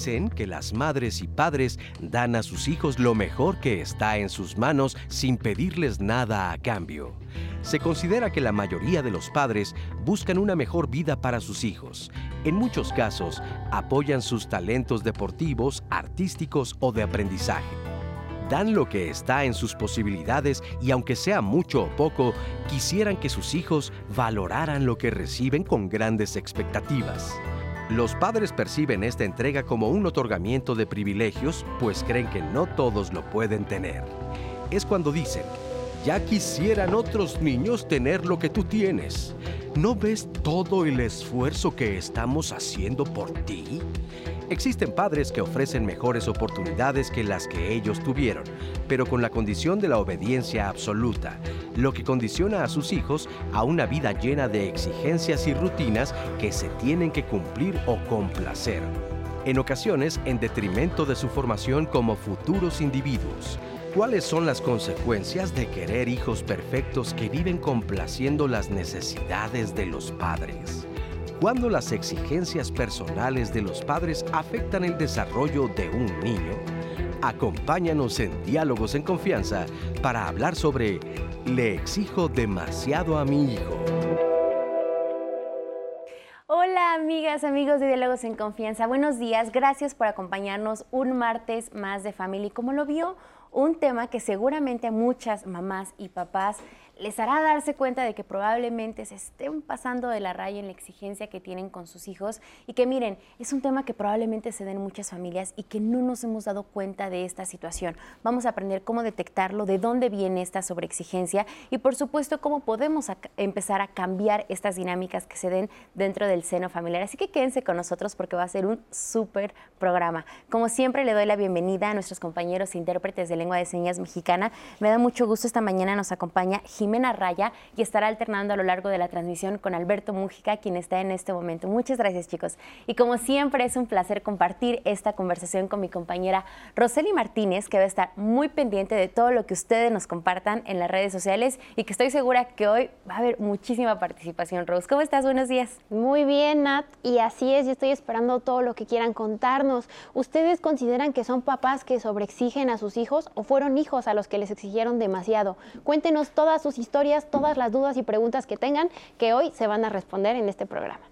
que las madres y padres dan a sus hijos lo mejor que está en sus manos sin pedirles nada a cambio. Se considera que la mayoría de los padres buscan una mejor vida para sus hijos. En muchos casos, apoyan sus talentos deportivos, artísticos o de aprendizaje. Dan lo que está en sus posibilidades y aunque sea mucho o poco, quisieran que sus hijos valoraran lo que reciben con grandes expectativas. Los padres perciben esta entrega como un otorgamiento de privilegios, pues creen que no todos lo pueden tener. Es cuando dicen, ya quisieran otros niños tener lo que tú tienes. ¿No ves todo el esfuerzo que estamos haciendo por ti? Existen padres que ofrecen mejores oportunidades que las que ellos tuvieron, pero con la condición de la obediencia absoluta, lo que condiciona a sus hijos a una vida llena de exigencias y rutinas que se tienen que cumplir o complacer, en ocasiones en detrimento de su formación como futuros individuos. ¿Cuáles son las consecuencias de querer hijos perfectos que viven complaciendo las necesidades de los padres? cuando las exigencias personales de los padres afectan el desarrollo de un niño? Acompáñanos en Diálogos en Confianza para hablar sobre Le exijo demasiado a mi hijo. Hola amigas, amigos de Diálogos en Confianza, buenos días, gracias por acompañarnos un martes más de Family. Como lo vio, un tema que seguramente muchas mamás y papás les hará darse cuenta de que probablemente se estén pasando de la raya en la exigencia que tienen con sus hijos y que miren, es un tema que probablemente se den en muchas familias y que no nos hemos dado cuenta de esta situación. Vamos a aprender cómo detectarlo, de dónde viene esta sobreexigencia y por supuesto cómo podemos empezar a cambiar estas dinámicas que se den dentro del seno familiar. Así que quédense con nosotros porque va a ser un súper programa. Como siempre le doy la bienvenida a nuestros compañeros intérpretes de lengua de señas mexicana. Me da mucho gusto esta mañana nos acompaña Raya y estará alternando a lo largo de la transmisión con Alberto Mújica, quien está en este momento. Muchas gracias, chicos. Y como siempre, es un placer compartir esta conversación con mi compañera Roseli Martínez, que va a estar muy pendiente de todo lo que ustedes nos compartan en las redes sociales y que estoy segura que hoy va a haber muchísima participación. Rose, ¿cómo estás? Buenos días. Muy bien, Nat. Y así es, yo estoy esperando todo lo que quieran contarnos. ¿Ustedes consideran que son papás que sobreexigen a sus hijos o fueron hijos a los que les exigieron demasiado? Cuéntenos todas sus historias, todas las dudas y preguntas que tengan, que hoy se van a responder en este programa.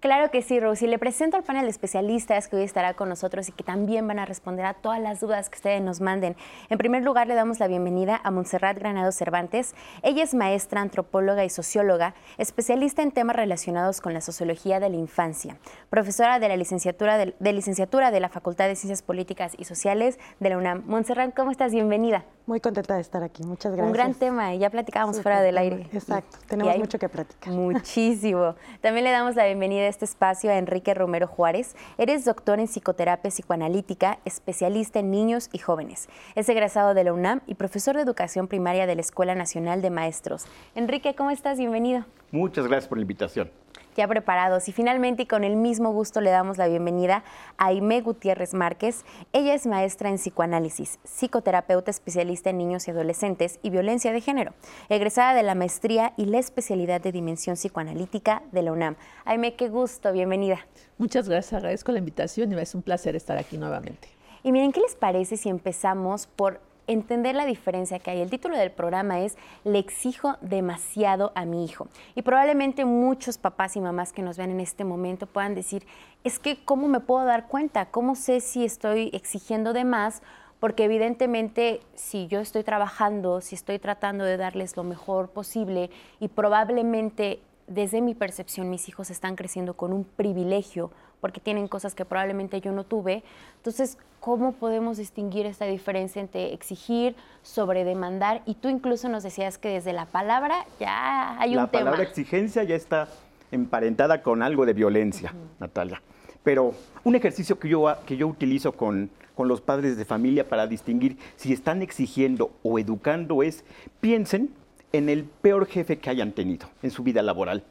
Claro que sí, Rosy. Le presento al panel de especialistas que hoy estará con nosotros y que también van a responder a todas las dudas que ustedes nos manden. En primer lugar, le damos la bienvenida a Montserrat Granado Cervantes. Ella es maestra, antropóloga y socióloga, especialista en temas relacionados con la sociología de la infancia, profesora de la licenciatura de, licenciatura de la Facultad de Ciencias Políticas y Sociales de la UNAM. Montserrat, ¿cómo estás? Bienvenida. Muy contenta de estar aquí. Muchas gracias. Un gran tema, ya platicábamos fuera del aire. Exacto, tenemos mucho que platicar. Muchísimo. También le damos la bienvenida este espacio a Enrique Romero Juárez. Eres doctor en psicoterapia psicoanalítica, especialista en niños y jóvenes. Es egresado de la UNAM y profesor de educación primaria de la Escuela Nacional de Maestros. Enrique, ¿cómo estás? Bienvenido. Muchas gracias por la invitación ya preparados. Y finalmente, y con el mismo gusto, le damos la bienvenida a Aime Gutiérrez Márquez. Ella es maestra en psicoanálisis, psicoterapeuta especialista en niños y adolescentes y violencia de género, egresada de la maestría y la especialidad de dimensión psicoanalítica de la UNAM. Aime, qué gusto, bienvenida. Muchas gracias, agradezco la invitación y es un placer estar aquí nuevamente. Y miren, ¿qué les parece si empezamos por entender la diferencia que hay. El título del programa es Le exijo demasiado a mi hijo. Y probablemente muchos papás y mamás que nos vean en este momento puedan decir, es que ¿cómo me puedo dar cuenta? ¿Cómo sé si estoy exigiendo de más? Porque evidentemente si yo estoy trabajando, si estoy tratando de darles lo mejor posible y probablemente desde mi percepción mis hijos están creciendo con un privilegio porque tienen cosas que probablemente yo no tuve. Entonces, ¿cómo podemos distinguir esta diferencia entre exigir, sobredemandar? Y tú incluso nos decías que desde la palabra ya hay un tema. La palabra exigencia ya está emparentada con algo de violencia, Natalia. Pero un ejercicio que yo, que yo utilizo con, con los padres de familia para distinguir si están exigiendo o educando es, piensen en el peor jefe que hayan tenido en su vida laboral.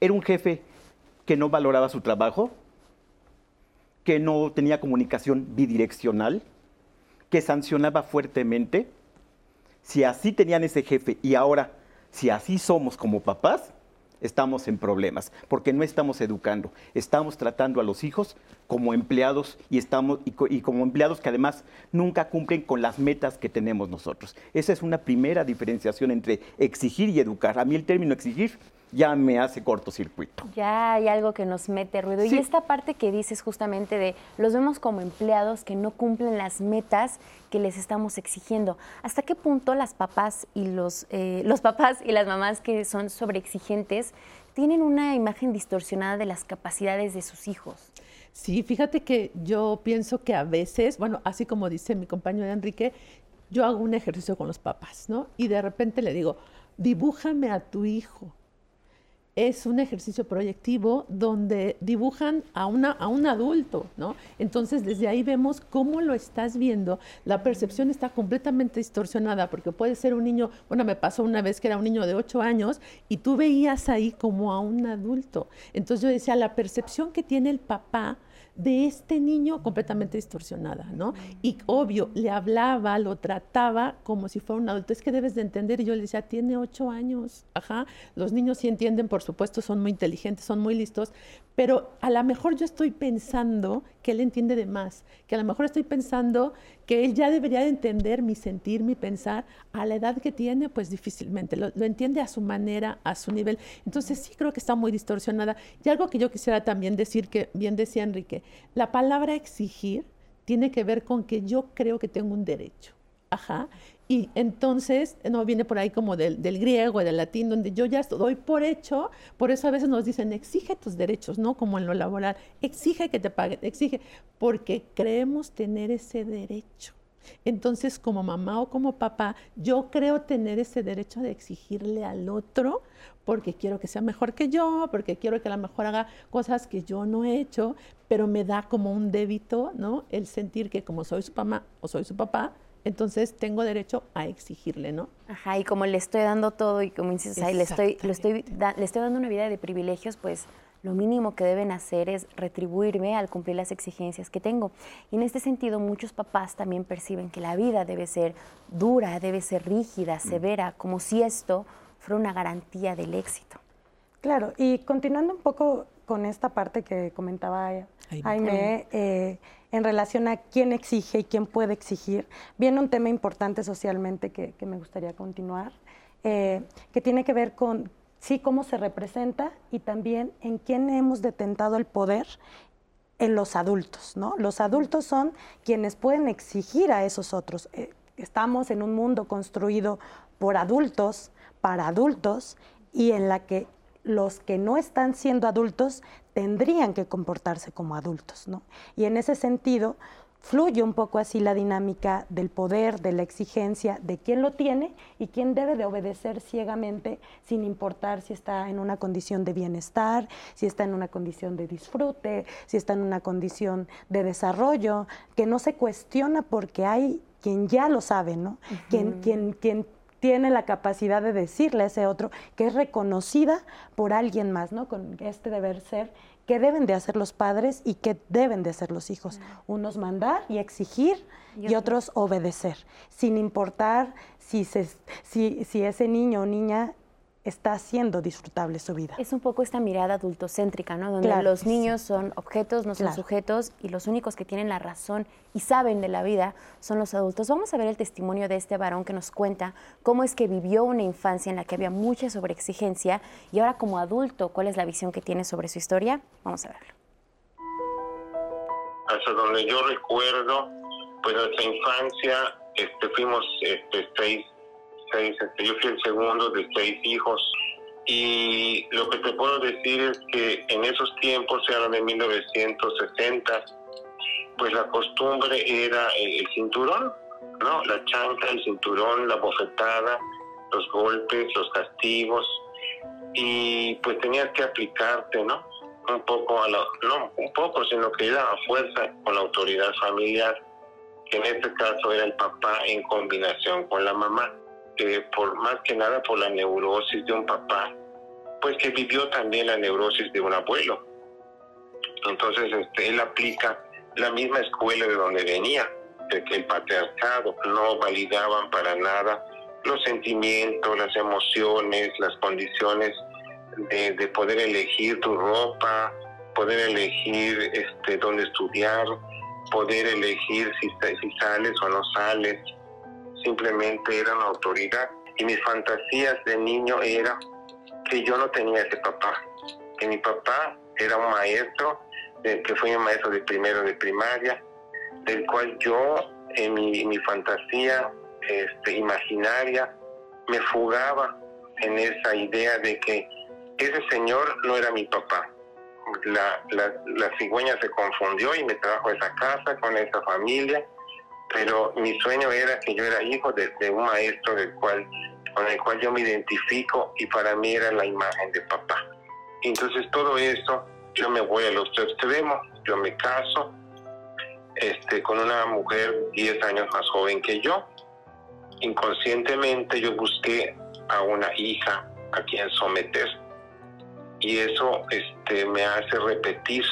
Era un jefe que no valoraba su trabajo, que no tenía comunicación bidireccional, que sancionaba fuertemente. Si así tenían ese jefe y ahora, si así somos como papás, estamos en problemas, porque no estamos educando, estamos tratando a los hijos como empleados y, estamos, y, como empleados que además nunca cumplen con las metas que tenemos nosotros. Esa es una primera diferenciación entre exigir y educar. A mí el término exigir ya me hace cortocircuito. Ya hay algo que nos mete ruido. Y esta parte que dices justamente de los vemos como empleados que no cumplen las metas que les estamos exigiendo. ¿Hasta qué punto las papás y los, eh, los papás y las mamás que son sobreexigentes tienen una imagen distorsionada de las capacidades de sus hijos? Sí, fíjate que yo pienso que a veces, bueno, así como dice mi compañero Enrique, yo hago un ejercicio con los papás, ¿no? Y de repente le digo, dibújame a tu hijo es un ejercicio proyectivo donde dibujan a, una, a un adulto, ¿no? Entonces, desde ahí vemos cómo lo estás viendo. La percepción está completamente distorsionada porque puede ser un niño, bueno, me pasó una vez que era un niño de 8 años y tú veías ahí como a un adulto. Entonces yo decía, la percepción que tiene el papá de este niño completamente distorsionada, ¿no? Y obvio, le hablaba, lo trataba como si fuera un adulto. Es que debes de entender. Y yo le decía, tiene ocho años. Ajá. Los niños sí entienden, por supuesto, son muy inteligentes, son muy listos, pero a lo mejor yo estoy pensando que él entiende de más, que a lo mejor estoy pensando que él ya debería de entender mi sentir, mi pensar, a la edad que tiene, pues difícilmente, lo, entiende a su manera, a su nivel. Entonces sí creo que está muy distorsionada. Y algo que yo quisiera también decir, que bien decía Enrique, la palabra exigir tiene que ver con que yo creo que tengo un derecho. Ajá. Y entonces, no viene por ahí como del, griego y del latín, donde yo ya doy por hecho, por eso a veces nos dicen, exige tus derechos, ¿no? Como en lo laboral, exige que te paguen, exige, porque creemos tener ese derecho. Entonces, como mamá o como papá, yo creo tener ese derecho de exigirle al otro porque quiero que sea mejor que yo, porque quiero que a lo mejor haga cosas que yo no he hecho, pero me da como un débito, ¿no? El sentir que como soy su mamá o soy su papá, entonces tengo derecho a exigirle, ¿no? Ajá, y como le estoy dando todo y como dices ahí, le estoy, le, estoy le estoy dando una vida de privilegios, pues lo mínimo que deben hacer es retribuirme al cumplir las exigencias que tengo. Y en este sentido, muchos papás también perciben que la vida debe ser dura, debe ser rígida, mm. severa, como si esto fuera una garantía del éxito. Claro, y continuando un poco con esta parte que comentaba Jaime, eh, en relación a quién exige y quién puede exigir, viene un tema importante socialmente que, me gustaría continuar, eh, que tiene que ver con sí cómo se representa y también en quién hemos detentado el poder en los adultos, ¿no? Los adultos son quienes pueden exigir a esos otros. Eh, estamos en un mundo construido por adultos, para adultos, y en la que los que no están siendo adultos tendrían que comportarse como adultos, ¿no? Y en ese sentido fluye un poco así la dinámica del poder, de la exigencia, de quién lo tiene y quién debe de obedecer ciegamente sin importar si está en una condición de bienestar, si está en una condición de disfrute, si está en una condición de desarrollo, que no se cuestiona porque hay quien ya lo sabe, ¿no? quien, quien, quien tiene la capacidad de decirle a ese otro que es reconocida por alguien más, ¿no? Con este deber ser que deben de hacer los padres y que deben de hacer los hijos. Unos mandar y exigir y, otros obedecer, sin importar si, se, si, si ese niño o niña está haciendo disfrutable su vida. Es un poco esta mirada adultocéntrica, ¿no? Donde los niños son objetos, no son sujetos, y los únicos que tienen la razón y saben de la vida son los adultos. Vamos a ver el testimonio de este varón que nos cuenta cómo es que vivió una infancia en la que había mucha sobreexigencia y ahora como adulto, ¿cuál es la visión que tiene sobre su historia? Vamos a verlo. Hasta donde yo recuerdo, pues nuestra infancia, este, fuimos este, seis este, yo fui el segundo de seis hijos. Y lo que te puedo decir es que en esos tiempos, eran de 1960, pues la costumbre era el, cinturón, ¿no? La chanca, el cinturón, la bofetada, los golpes, los castigos. Y pues tenías que aplicarte, ¿no? Un poco a la, no, un poco, sino que era a fuerza con la autoridad familiar. que en este caso era el papá en combinación con la mamá, que por más que nada por la neurosis de un papá, pues que vivió también la neurosis de un abuelo. Entonces este, él aplica la misma escuela de donde venía, de que el patriarcado no validaban para nada los sentimientos, las emociones, las condiciones de, poder elegir tu ropa, poder elegir este, dónde estudiar, poder elegir si sales o no sales. Simplemente era una autoridad. Y mis fantasías de niño era que yo no tenía ese papá, que mi papá era un maestro, que fue un maestro de primero de primaria, del cual yo en mi, mi fantasía este, imaginaria me fugaba en esa idea de que ese señor no era mi papá. La, la, cigüeña se confundió y me trajo a esa casa con esa familia, pero mi sueño era que yo era hijo de, un maestro del cual, con el cual yo me identifico y para mí era la imagen de papá. Entonces todo eso, yo me voy a los tres extremos, yo me caso este, con una mujer 10 años más joven que yo. Inconscientemente yo busqué a una hija a quien someter y eso este, me hace repetir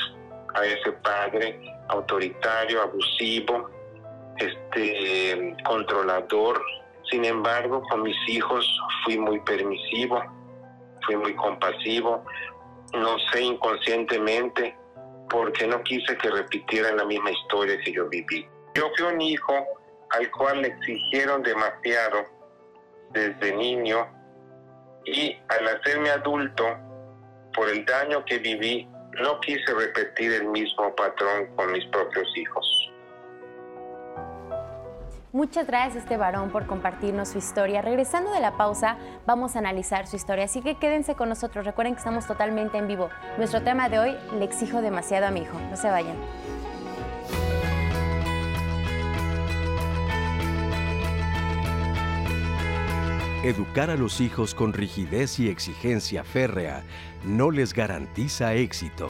a ese padre autoritario, abusivo, este, controlador. Sin embargo, con mis hijos fui muy permisivo, fui muy compasivo, no sé inconscientemente, porque no quise que repitieran la misma historia que yo viví. Yo fui un hijo al cual le exigieron demasiado desde niño y al hacerme adulto por el daño que viví, no quise repetir el mismo patrón con mis propios hijos. Muchas gracias este varón por compartirnos su historia. Regresando de la pausa, vamos a analizar su historia, así que quédense con nosotros. Recuerden que estamos totalmente en vivo. Nuestro tema de hoy, le exijo demasiado a mi hijo. No se vayan. Educar a los hijos con rigidez y exigencia férrea no les garantiza éxito.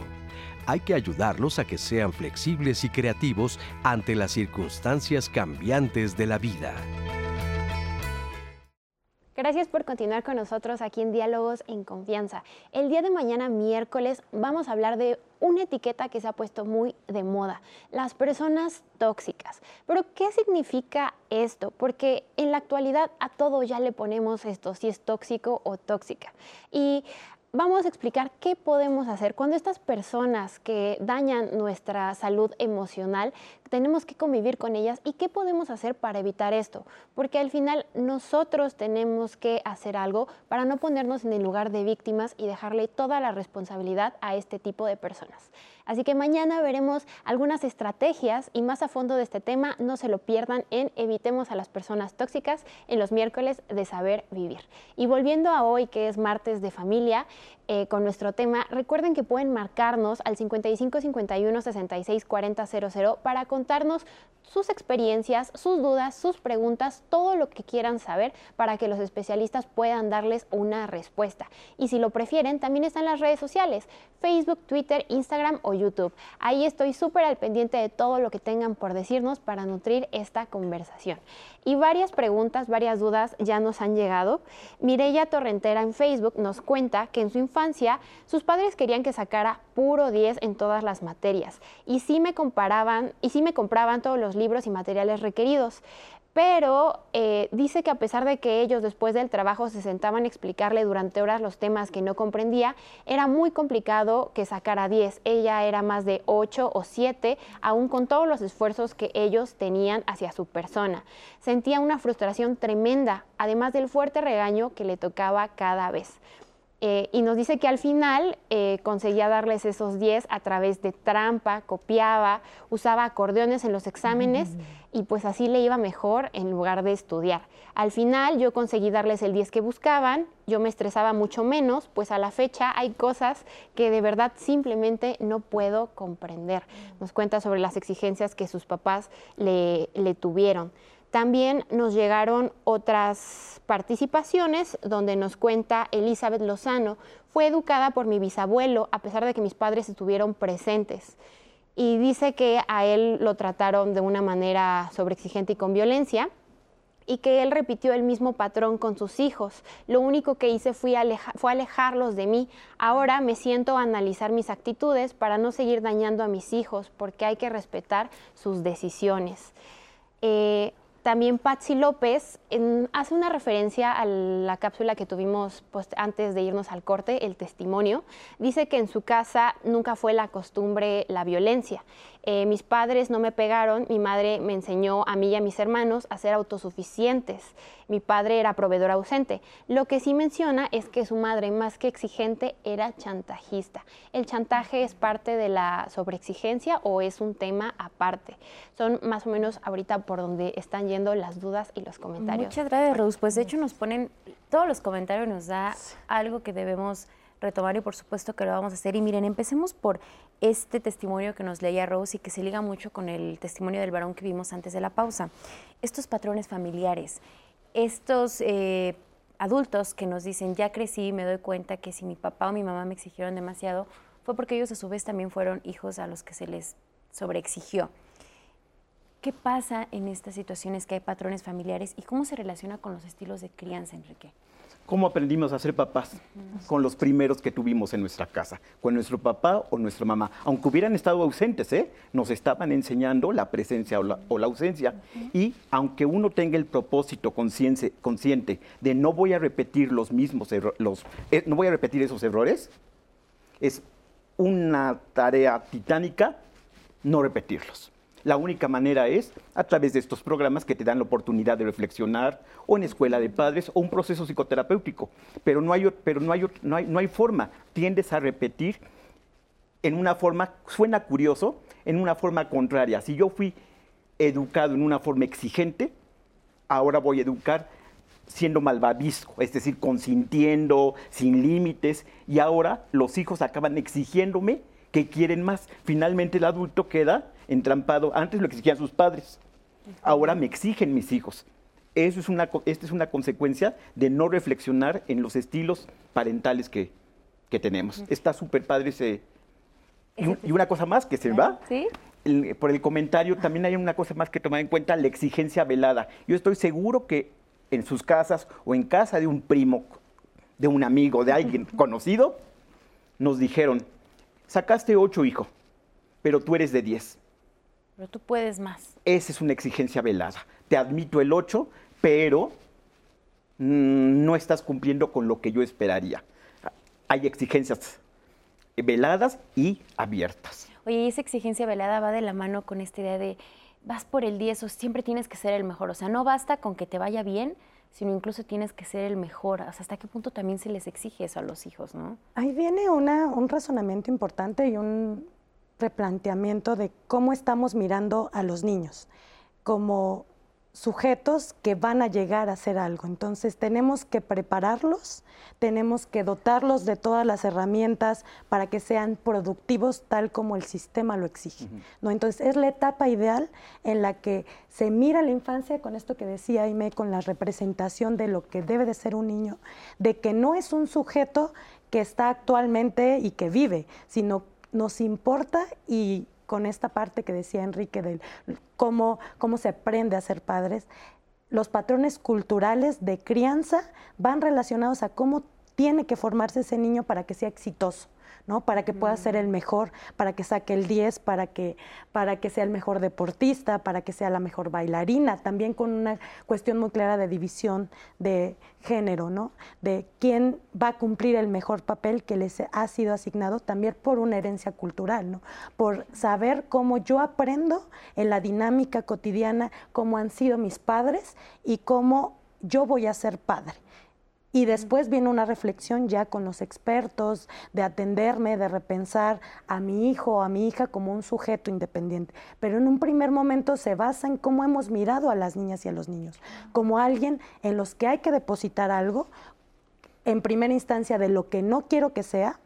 Hay que ayudarlos a que sean flexibles y creativos ante las circunstancias cambiantes de la vida. Gracias por continuar con nosotros aquí en Diálogos en Confianza. El día de mañana, miércoles, vamos a hablar de una etiqueta que se ha puesto muy de moda, las personas tóxicas. Pero, ¿qué significa esto? Porque en la actualidad a todo ya le ponemos esto, si es tóxico o tóxica. Y vamos a explicar qué podemos hacer cuando estas personas que dañan nuestra salud emocional tenemos que convivir con ellas y qué podemos hacer para evitar esto, porque al final nosotros tenemos que hacer algo para no ponernos en el lugar de víctimas y dejarle toda la responsabilidad a este tipo de personas. Así que mañana veremos algunas estrategias y más a fondo de este tema, no se lo pierdan en Evitemos a las personas tóxicas en los miércoles de saber vivir. Y volviendo a hoy que es martes de familia, eh, con nuestro tema, recuerden que pueden marcarnos al 55 51 66 40 00 para contarnos sus experiencias, sus dudas, sus preguntas, todo lo que quieran saber para que los especialistas puedan darles una respuesta. Y si lo prefieren, también están las redes sociales, Facebook, Twitter, Instagram o YouTube. Ahí estoy súper al pendiente de todo lo que tengan por decirnos para nutrir esta conversación. Y varias preguntas, varias dudas ya nos han llegado. Mireya Torrentera en Facebook nos cuenta que en su infancia sus padres querían que sacara puro 10 en todas las materias y sí me comparaban y sí me compraban todos los libros y materiales requeridos pero eh, dice que a pesar de que ellos después del trabajo se sentaban a explicarle durante horas los temas que no comprendía, era muy complicado que sacara 10. Ella era más de 8 o 7, aún con todos los esfuerzos que ellos tenían hacia su persona. Sentía una frustración tremenda, además del fuerte regaño que le tocaba cada vez. Eh, y nos dice que al final eh, conseguía darles esos 10 a través de trampa, copiaba, usaba acordeones en los exámenes y pues así le iba mejor en lugar de estudiar. Al final yo conseguí darles el 10 que buscaban, yo me estresaba mucho menos, pues a la fecha hay cosas que de verdad simplemente no puedo comprender. Nos cuenta sobre las exigencias que sus papás le tuvieron. También nos llegaron otras participaciones donde nos cuenta Elizabeth Lozano, fue educada por mi bisabuelo a pesar de que mis padres estuvieron presentes. y dice que a él lo trataron de una manera sobreexigente y con violencia y que él repitió el mismo patrón con sus hijos. Lo único que hice fue, alejarlos de mí. Ahora me siento a analizar mis actitudes para no seguir dañando a mis hijos, porque hay que respetar sus decisiones. Eh, también Patsy López hace una referencia a la cápsula que tuvimos pues, antes de irnos al corte, el testimonio. Dice que en su casa nunca fue la costumbre la violencia eh, mis padres no me pegaron, mi madre me enseñó a mí y a mis hermanos a ser autosuficientes. Mi padre era proveedor ausente. Lo que sí menciona es que su madre, más que exigente, era chantajista. ¿El chantaje es parte de la sobreexigencia o es un tema aparte? Son más o menos ahorita por donde están yendo las dudas y los comentarios. Muchas gracias, Rose. Pues de hecho nos ponen, todos los comentarios nos da algo que debemos retomar y por supuesto que lo vamos a hacer. Y miren, empecemos por este testimonio que nos leía Rose y que se liga mucho con el testimonio del varón que vimos antes de la pausa. Estos patrones familiares, estos eh, adultos que nos dicen, ya crecí me doy cuenta que si mi papá o mi mamá me exigieron demasiado, fue porque ellos a su vez también fueron hijos a los que se les sobreexigió. ¿Qué pasa en estas situaciones que hay patrones familiares y cómo se relaciona con los estilos de crianza, Enrique? ¿Cómo aprendimos a ser papás? Con los primeros que tuvimos en nuestra casa, con nuestro papá o nuestra mamá. Aunque hubieran estado ausentes, ¿eh? nos estaban enseñando la presencia o la, ausencia. Y aunque uno tenga el propósito consciente, consciente de no voy a repetir los mismos errores, eh, no voy a repetir esos errores, es una tarea titánica no repetirlos. La única manera es a través de estos programas que te dan la oportunidad de reflexionar o en escuela de padres o un proceso psicoterapéutico. Pero no hay, pero no hay, no hay, no hay forma. Tiendes a repetir en una forma, suena curioso, en una forma contraria. Si yo fui educado en una forma exigente, ahora voy a educar siendo malvavisco, es decir, consintiendo, sin límites, y ahora los hijos acaban exigiéndome que quieren más. Finalmente el adulto queda entrampado. Antes lo exigían sus padres, ahora me exigen mis hijos. Eso es una, esta es una consecuencia de no reflexionar en los estilos parentales que, tenemos. Está súper padre ese... Y, una cosa más que se va, ¿Sí? por el comentario, también hay una cosa más que tomar en cuenta, la exigencia velada. Yo estoy seguro que en sus casas o en casa de un primo, de un amigo, de alguien conocido, nos dijeron, sacaste ocho, hijo, pero tú eres de diez. Pero tú puedes más. Esa es una exigencia velada. Te admito el 8, pero mm, no estás cumpliendo con lo que yo esperaría. Hay exigencias veladas y abiertas. Oye, y esa exigencia velada va de la mano con esta idea de vas por el 10 o siempre tienes que ser el mejor. O sea, no basta con que te vaya bien, sino incluso tienes que ser el mejor. O sea, ¿hasta qué punto también se les exige eso a los hijos, no? Ahí viene una, un razonamiento importante y un, replanteamiento de cómo estamos mirando a los niños como sujetos que van a llegar a hacer algo. Entonces tenemos que prepararlos, tenemos que dotarlos de todas las herramientas para que sean productivos tal como el sistema lo exige. ¿no? Entonces es la etapa ideal en la que se mira la infancia con esto que decía Aime, con la representación de lo que debe de ser un niño, de que no es un sujeto que está actualmente y que vive, sino nos importa y con esta parte que decía Enrique de cómo, cómo se aprende a ser padres, los patrones culturales de crianza van relacionados a cómo tiene que formarse ese niño para que sea exitoso. ¿no? Para que pueda ser el mejor, para que saque el 10, para que, para que sea el mejor deportista, para que sea la mejor bailarina, también con una cuestión muy clara de división de género, ¿no? De quién va a cumplir el mejor papel que les ha sido asignado también por una herencia cultural, ¿no? Por saber cómo yo aprendo en la dinámica cotidiana, cómo han sido mis padres y cómo yo voy a ser padre. Y después viene una reflexión ya con los expertos, de atenderme, de repensar a mi hijo o a mi hija como un sujeto independiente. Pero en un primer momento se basa en cómo hemos mirado a las niñas y a los niños, como alguien en los que hay que depositar algo, en primera instancia de lo que no quiero que sea,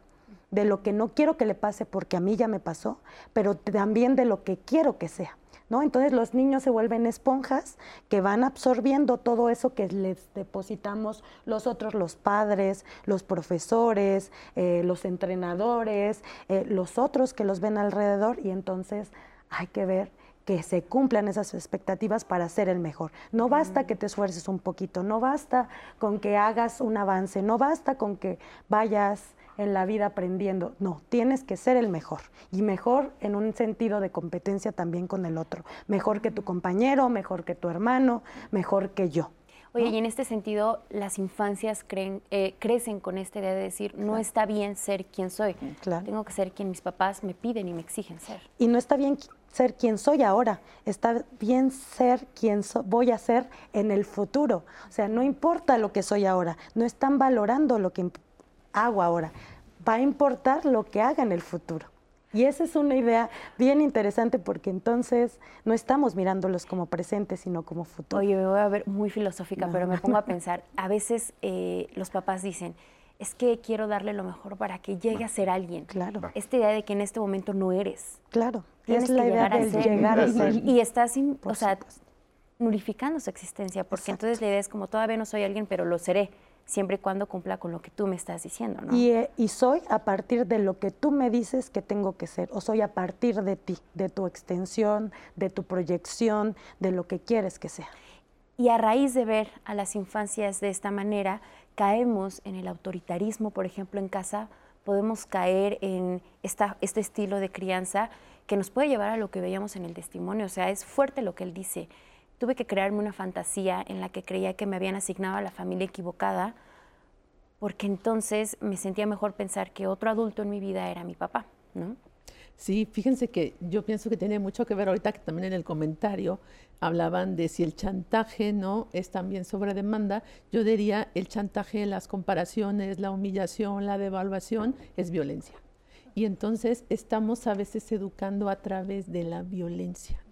de lo que no quiero que le pase porque a mí ya me pasó, pero también de lo que quiero que sea ¿no? Entonces los niños se vuelven esponjas que van absorbiendo todo eso que les depositamos los otros, los padres, los profesores, eh, los entrenadores, eh, los otros que los ven alrededor y entonces hay que ver que se cumplan esas expectativas para ser el mejor. No basta que te esfuerces un poquito, no basta con que hagas un avance, no basta con que vayas en la vida aprendiendo. No, tienes que ser el mejor. Y mejor en un sentido de competencia también con el otro. Mejor que tu compañero, mejor que tu hermano, mejor que yo. Oye, y en este sentido, las infancias creen, eh, crecen con esta idea de decir, no está bien ser quien soy, tengo que ser quien mis papás me piden y me exigen ser. Y no está bien ser quien soy ahora, está bien ser quien voy a ser en el futuro. O sea, no importa lo que soy ahora, no están valorando lo que hago ahora, va a importar lo que haga en el futuro. Y esa es una idea bien interesante porque entonces no estamos mirándolos como presentes, sino como futuro. Oye, me voy a ver muy filosófica, pero me pongo a pensar, a veces eh, los papás dicen, es que quiero darle lo mejor para que llegue a ser alguien. Claro. Esta idea de que en este momento no eres. Claro. es la idea de llegar a ser. Y estás, o sea, nullificando su existencia, porque entonces la idea es como todavía no soy alguien, pero lo seré siempre y cuando cumpla con lo que tú me estás diciendo, ¿no? Eh, y, soy a partir de lo que tú me dices que tengo que ser, o soy a partir de ti, de tu extensión, de tu proyección, de lo que quieres que sea. Y a raíz de ver a las infancias de esta manera, caemos en el autoritarismo, por ejemplo, en casa, podemos caer en esta, este estilo de crianza que nos puede llevar a lo que veíamos en el testimonio. O sea, es fuerte lo que él dice tuve que crearme una fantasía en la que creía que me habían asignado a la familia equivocada, porque entonces me sentía mejor pensar que otro adulto en mi vida era mi papá, ¿no? Sí, fíjense que yo pienso que tiene mucho que ver ahorita que también en el comentario hablaban de si el chantaje no es también sobre demanda. Yo diría el chantaje, las comparaciones, la humillación, la devaluación es violencia. Y entonces estamos a veces educando a través de la violencia.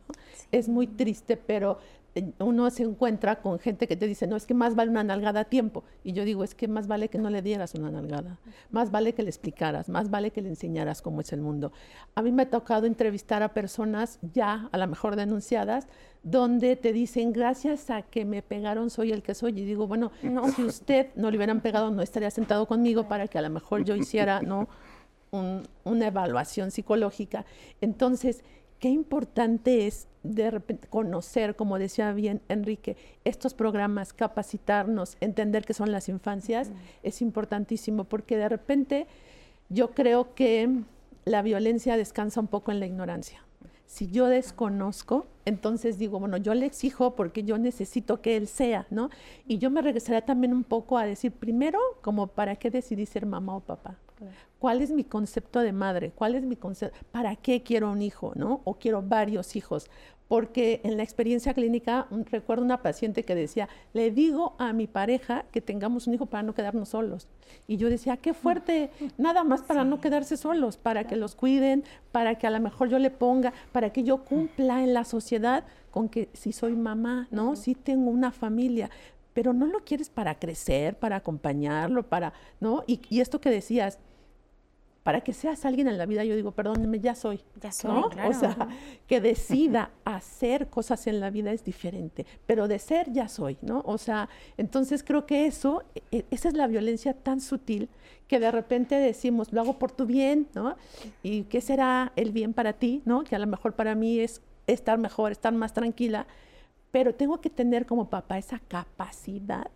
Es muy triste, pero eh, uno se encuentra con gente que te dice, no, es que más vale una nalgada a tiempo. Y yo digo, es que más vale que no le dieras una nalgada, más vale que le explicaras, más vale que le enseñaras cómo es el mundo. A mí me ha tocado entrevistar a personas ya, a lo mejor denunciadas, donde te dicen, gracias a que me pegaron soy el que soy. Y digo, bueno, si usted no le hubieran pegado, no estaría sentado conmigo para que a lo mejor yo hiciera ¿no? una evaluación psicológica. Entonces, qué importante es de repente conocer, como decía bien Enrique, estos programas, capacitarnos, entender qué son las infancias, es importantísimo porque de repente yo creo que la violencia descansa un poco en la ignorancia. Si yo desconozco, entonces digo, bueno, yo le exijo porque yo necesito que él sea, ¿no? Y yo me regresaría también un poco a decir, primero, como para qué decidí ser mamá o papá. ¿Cuál es mi concepto de madre? ¿Cuál es mi concepto? ¿Para qué quiero un hijo, no? O quiero varios hijos. Porque en la experiencia clínica recuerdo una paciente que decía, le digo a mi pareja que tengamos un hijo para no quedarnos solos. Y yo decía, qué fuerte, nada más para no quedarse solos, para que los cuiden, para que a lo mejor yo le ponga, para que yo cumpla en la sociedad con que si soy mamá, ¿no? Si tengo una familia, pero no lo quieres para crecer, para acompañarlo, para, ¿no? Y, y esto que decías, para que seas alguien en la vida, yo digo, perdóneme, ya soy. Ya soy, claro. O sea, que decida hacer cosas en la vida es diferente, pero de ser ya soy, ¿no? O sea, entonces creo que eso, e, e, esa es la violencia tan sutil que de repente decimos, lo hago por tu bien, ¿no? ¿Y qué será el bien para ti, ¿no? Que a lo mejor para mí es estar mejor, estar más tranquila, pero tengo que tener como papá esa capacidad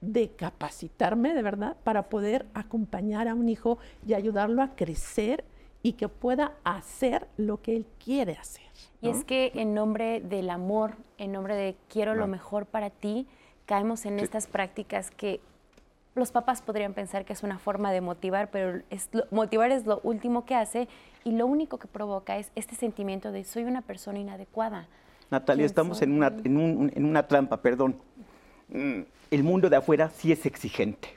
de capacitarme de verdad para poder acompañar a un hijo y ayudarlo a crecer y que pueda hacer lo que él quiere hacer. Y es que en nombre del amor, en nombre de quiero lo mejor para ti, caemos en estas prácticas que los papás podrían pensar que es una forma de motivar, pero es motivar es lo último que hace y lo único que provoca es este sentimiento de soy una persona inadecuada. Natalia, estamos en una, en, una trampa, perdón. El mundo de afuera sí es exigente.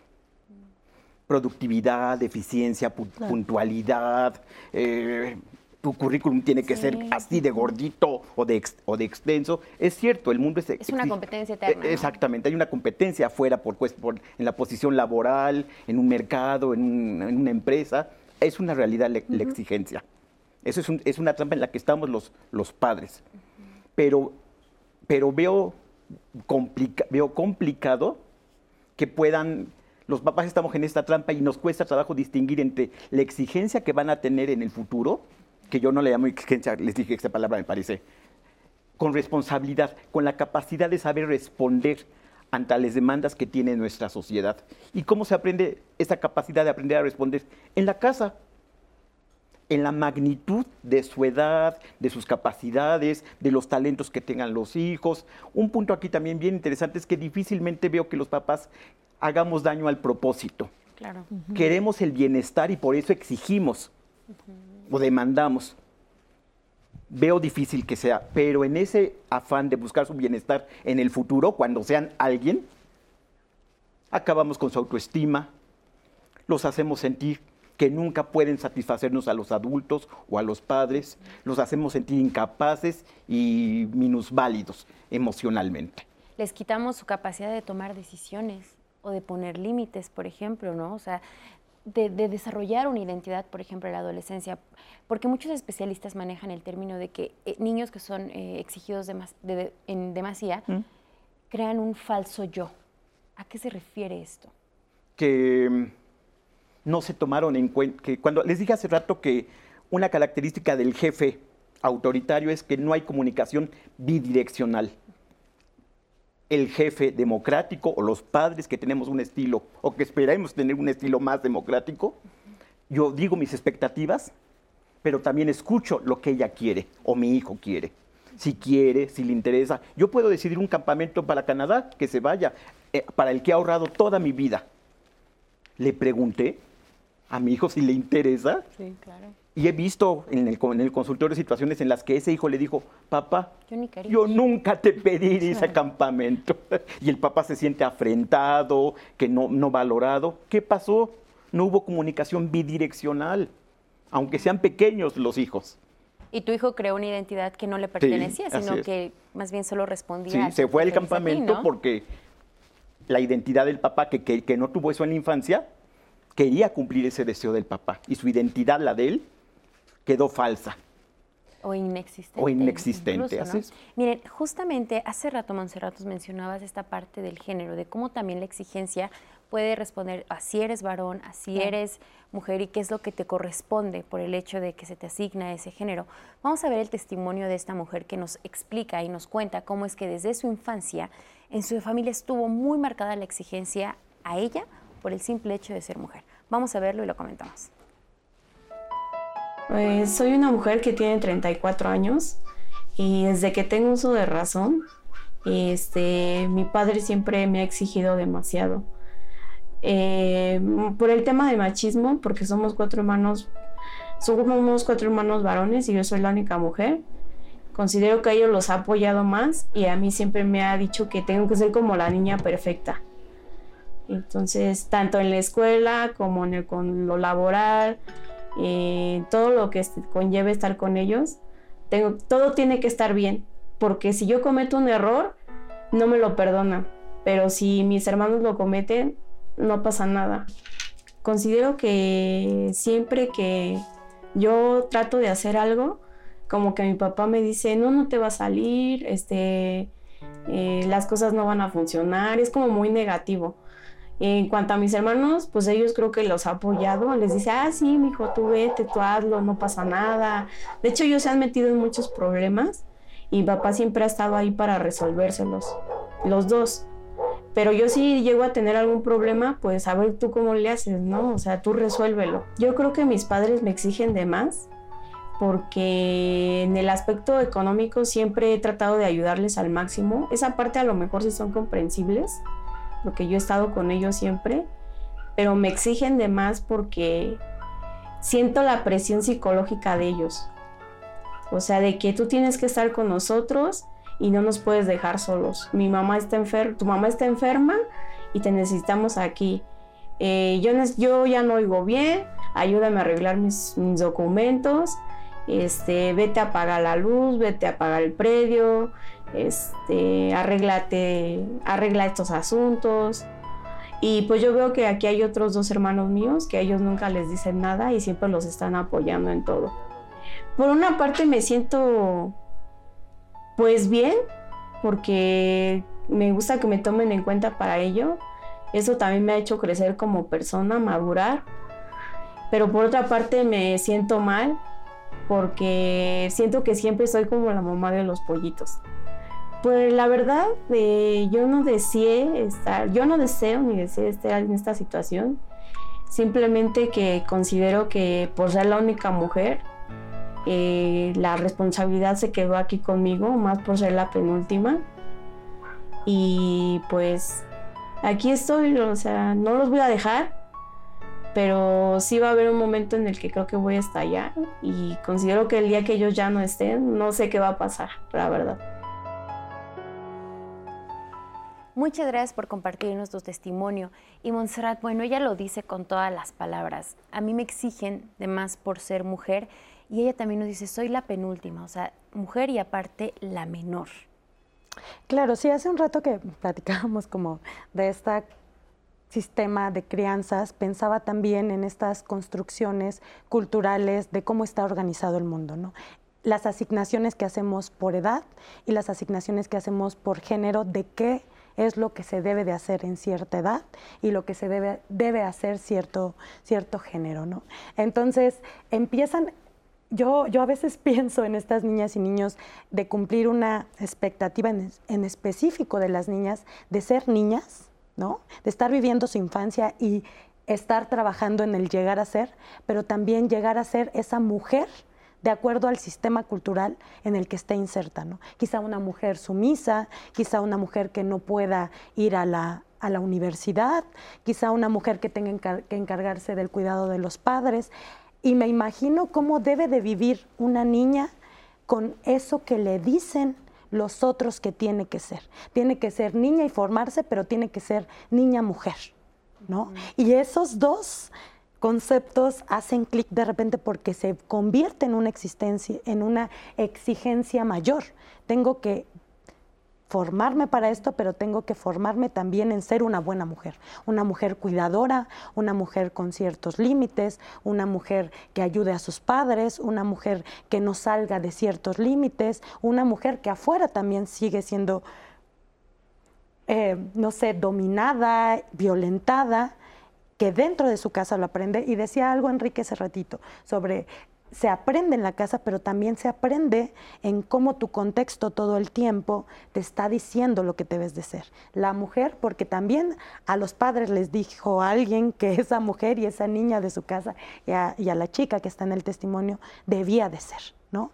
Productividad, eficiencia, puntualidad. Eh, tu currículum tiene que ser así de gordito o de, o de extenso. Es cierto, el mundo es... Es una competencia eterna. Exactamente, hay una competencia afuera por, pues, por, en la posición laboral, en un mercado, en, una empresa. Es una realidad la, exigencia. Eso es, es, una trampa en la que estamos los, los padres. pero, pero veo, veo complicado que puedan, los papás estamos en esta trampa y nos cuesta trabajo distinguir entre la exigencia que van a tener en el futuro, que yo no le llamo exigencia, les dije esta palabra me parece, con responsabilidad, con la capacidad de saber responder ante las demandas que tiene nuestra sociedad. ¿Y cómo se aprende esa capacidad de aprender a responder? En la casa, en la magnitud de su edad, de sus capacidades, de los talentos que tengan los hijos. Un punto aquí también bien interesante es que difícilmente veo que los papás hagamos daño al propósito. Claro. Queremos el bienestar y por eso exigimos o demandamos. Veo difícil que sea, pero en ese afán de buscar su bienestar en el futuro, cuando sean alguien, acabamos con su autoestima, los hacemos sentir que nunca pueden satisfacernos a los adultos o a los padres, los hacemos sentir incapaces y minusválidos emocionalmente. Les quitamos su capacidad de tomar decisiones o de poner límites, por ejemplo, ¿no? O sea, de, desarrollar una identidad, por ejemplo, en la adolescencia, porque muchos especialistas manejan el término de que eh, niños que son eh, exigidos en demasía ¿Mm? crean un falso yo. ¿A qué se refiere esto? Que no se tomaron en cuenta, que cuando les dije hace rato que una característica del jefe autoritario es que no hay comunicación bidireccional. El jefe democrático o los padres que tenemos un estilo o que esperamos tener un estilo más democrático, yo digo mis expectativas, pero también escucho lo que ella quiere o mi hijo quiere. Si quiere, si le interesa. Yo puedo decidir un campamento para Canadá, que se vaya, eh, para el que he ahorrado toda mi vida. Le pregunté a mi hijo si le interesa. Sí, claro. Y he visto en el, en el consultorio situaciones en las que ese hijo le dijo, papá, yo, nunca te pedí ese campamento. Y el papá se siente afrentado, que no, no valorado. ¿Qué pasó? No hubo comunicación bidireccional, aunque sean pequeños los hijos. Y tu hijo creó una identidad que no le pertenecía, sino que más bien solo respondía. Sí, se fue al campamento porque la identidad del papá, que, que, que no tuvo eso en la infancia, quería cumplir ese deseo del papá y su identidad, la de él, quedó falsa. O inexistente. O inexistente, Miren, justamente hace rato, Monserrat, mencionabas esta parte del género, de cómo también la exigencia puede responder a si eres varón, a si eres mujer y qué es lo que te corresponde por el hecho de que se te asigna ese género. Vamos a ver el testimonio de esta mujer que nos explica y nos cuenta cómo es que desde su infancia en su familia estuvo muy marcada la exigencia a ella por el simple hecho de ser mujer. Vamos a verlo y lo comentamos. Pues soy una mujer que tiene 34 años y desde que tengo uso de razón, este, mi padre siempre me ha exigido demasiado. Eh, por el tema de machismo, porque somos cuatro hermanos, somos cuatro hermanos varones y yo soy la única mujer. Considero que a ellos los ha apoyado más y a mí siempre me ha dicho que tengo que ser como la niña perfecta. Entonces, tanto en la escuela como en con lo laboral, eh, todo lo que conlleve estar con ellos, todo tiene que estar bien, porque si yo cometo un error, no me lo perdona, pero si mis hermanos lo cometen, no pasa nada. Considero que siempre que yo trato de hacer algo, como que mi papá me dice, no, no te va a salir, este, eh, las cosas no van a funcionar, es como muy negativo. En cuanto a mis hermanos, pues ellos creo que los ha apoyado. Les dice, ah, sí, mi hijo, tú vete, tú hazlo, no pasa nada. De hecho, ellos se han metido en muchos problemas y papá siempre ha estado ahí para resolvérselos, los dos. Pero yo si llego a tener algún problema, pues a ver tú cómo le haces, ¿no? O sea, tú resuélvelo. Yo creo que mis padres me exigen de más porque en el aspecto económico siempre he tratado de ayudarles al máximo. Esa parte a lo mejor sí son comprensibles, porque yo he estado con ellos siempre, pero me exigen de más porque siento la presión psicológica de ellos. O sea, de que tú tienes que estar con nosotros y no nos puedes dejar solos. Mi mamá está tu mamá está enferma y te necesitamos aquí. Eh, yo, yo ya no oigo bien, ayúdame a arreglar mis, documentos, este, vete a pagar la luz, vete a pagar el predio, este, arréglate, arregla estos asuntos. Y pues yo veo que aquí hay otros dos hermanos míos que a ellos nunca les dicen nada y siempre los están apoyando en todo. Por una parte me siento Pues bien, porque me gusta que me tomen en cuenta para ello. Eso también me ha hecho crecer como persona, madurar. Pero por otra parte me siento mal porque siento que siempre soy como la mamá de los pollitos. Pues la verdad, eh, yo no deseé estar, yo no deseo ni deseo estar en esta situación. Simplemente que considero que por ser la única mujer, eh, la responsabilidad se quedó aquí conmigo, más por ser la penúltima. Y pues aquí estoy, o sea, no los voy a dejar, pero sí va a haber un momento en el que creo que voy a estallar y considero que el día que ellos ya no estén, no sé qué va a pasar, la verdad. Muchas gracias por compartirnos tu testimonio. Y Montserrat, bueno, ella lo dice con todas las palabras. A mí me exigen de más por ser mujer y ella también nos dice, soy la penúltima, o sea, mujer y aparte la menor. Claro, sí, hace un rato que platicábamos como de este sistema de crianzas, pensaba también en estas construcciones culturales de cómo está organizado el mundo, ¿no? Las asignaciones que hacemos por edad y las asignaciones que hacemos por género, de qué es lo que se debe de hacer en cierta edad y lo que se debe, debe hacer cierto, cierto género, ¿no? Entonces, empiezan yo, yo a veces pienso en estas niñas y niños de cumplir una expectativa en, específico de las niñas, de ser niñas, ¿no? De estar viviendo su infancia y estar trabajando en el llegar a ser, pero también llegar a ser esa mujer de acuerdo al sistema cultural en el que esté inserta, ¿no? Quizá una mujer sumisa, quizá una mujer que no pueda ir a la, a la universidad, quizá una mujer que tenga que encargarse del cuidado de los padres y me imagino cómo debe de vivir una niña con eso que le dicen los otros que tiene que ser. Tiene que ser niña y formarse, pero tiene que ser niña mujer, ¿no? Y esos dos conceptos hacen clic de repente porque se convierte en una existencia, en una exigencia mayor. Tengo que formarme para esto, pero tengo que formarme también en ser una buena mujer, una mujer cuidadora, una mujer con ciertos límites, una mujer que ayude a sus padres, una mujer que no salga de ciertos límites, una mujer que afuera también sigue siendo, eh, no sé, dominada, violentada, que dentro de su casa lo aprende. Y decía algo Enrique hace ratito sobre se aprende en la casa, pero también se aprende en cómo tu contexto todo el tiempo te está diciendo lo que debes de ser. La mujer, porque también a los padres les dijo alguien que esa mujer y esa niña de su casa y a, la chica que está en el testimonio debía de ser, ¿no?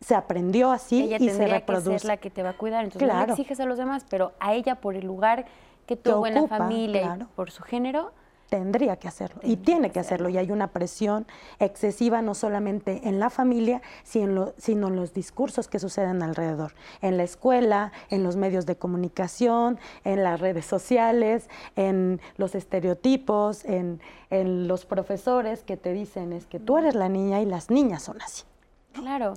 Se aprendió así ella y se reproduce. Que ser la que te va a cuidar, entonces no le exiges a los demás, pero a ella por el lugar que tuvo en la familia y por su género, tendría que hacerlo y tiene que hacerlo. Y hay una presión excesiva no solamente en la familia, sino, sino en los discursos que suceden alrededor, en la escuela, en los medios de comunicación, en las redes sociales, en los estereotipos, en, en los profesores que te dicen es que tú eres la niña y las niñas son así. Claro.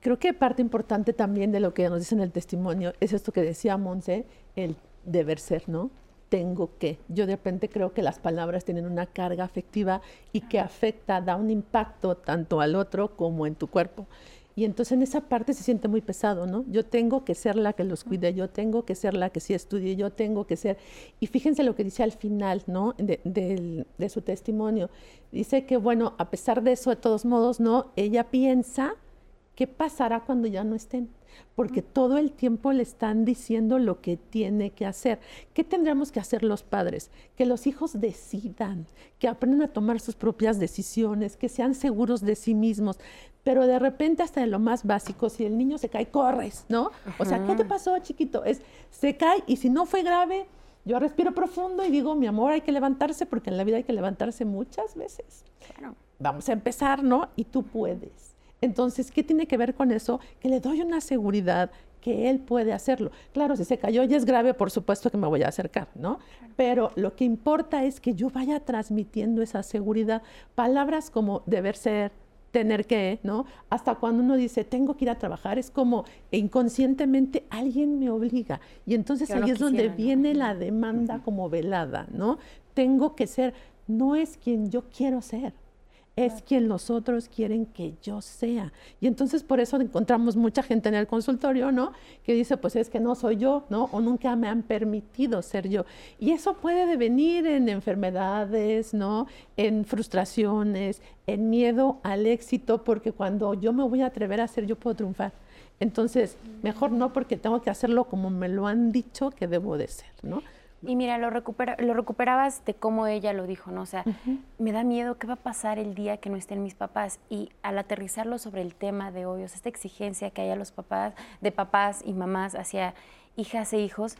Creo que parte importante también de lo que nos dice en el testimonio es esto que decía Monse, el deber ser, ¿no? Tengo que. Yo de repente creo que las palabras tienen una carga afectiva y que afecta, da un impacto tanto al otro como en tu cuerpo. Y entonces en esa parte se siente muy pesado, ¿no? Yo tengo que ser la que los cuide, yo tengo que ser la que sí estudie, yo tengo que ser... Y fíjense lo que dice al final, ¿no? De, de su testimonio. Dice que, bueno, a pesar de eso, de todos modos, ¿no? Ella piensa qué pasará cuando ya no estén porque todo el tiempo le están diciendo lo que tiene que hacer. ¿Qué tendremos que hacer los padres? Que los hijos decidan, que aprendan a tomar sus propias decisiones, que sean seguros de sí mismos. Pero de repente hasta de lo más básico, si el niño se cae, corres, ¿no? O sea, ¿qué te pasó, chiquito? Es, se cae y si no fue grave, yo respiro profundo y digo, mi amor, hay que levantarse porque en la vida hay que levantarse muchas veces. Vamos a empezar, ¿no? Y tú puedes. Entonces, ¿qué tiene que ver con eso? Que le doy una seguridad que él puede hacerlo. Claro, si se cayó y es grave, por supuesto que me voy a acercar, ¿no? Pero lo que importa es que yo vaya transmitiendo esa seguridad. Palabras como deber ser, tener que, ¿no? Hasta cuando uno dice, tengo que ir a trabajar, es como inconscientemente alguien me obliga. Y entonces ahí es donde viene la demanda como velada, ¿no? Tengo que ser, no es quien yo quiero ser es quien los otros quieren que yo sea. Y entonces por eso encontramos mucha gente en el consultorio, ¿no? Que dice, pues es que no soy yo, ¿no? O nunca me han permitido ser yo. Y eso puede devenir en enfermedades, ¿no? En frustraciones, en miedo al éxito, porque cuando yo me voy a atrever a ser, yo puedo triunfar. Entonces, mejor no porque tengo que hacerlo como me lo han dicho que debo de ser, ¿no? Y mira, lo, recupera, lo recuperabas de cómo ella lo dijo, ¿no? O sea, me da miedo qué va a pasar el día que no estén mis papás. Y al aterrizarlo sobre el tema de hoy, esta exigencia que hay a los papás, de papás y mamás hacia hijas e hijos,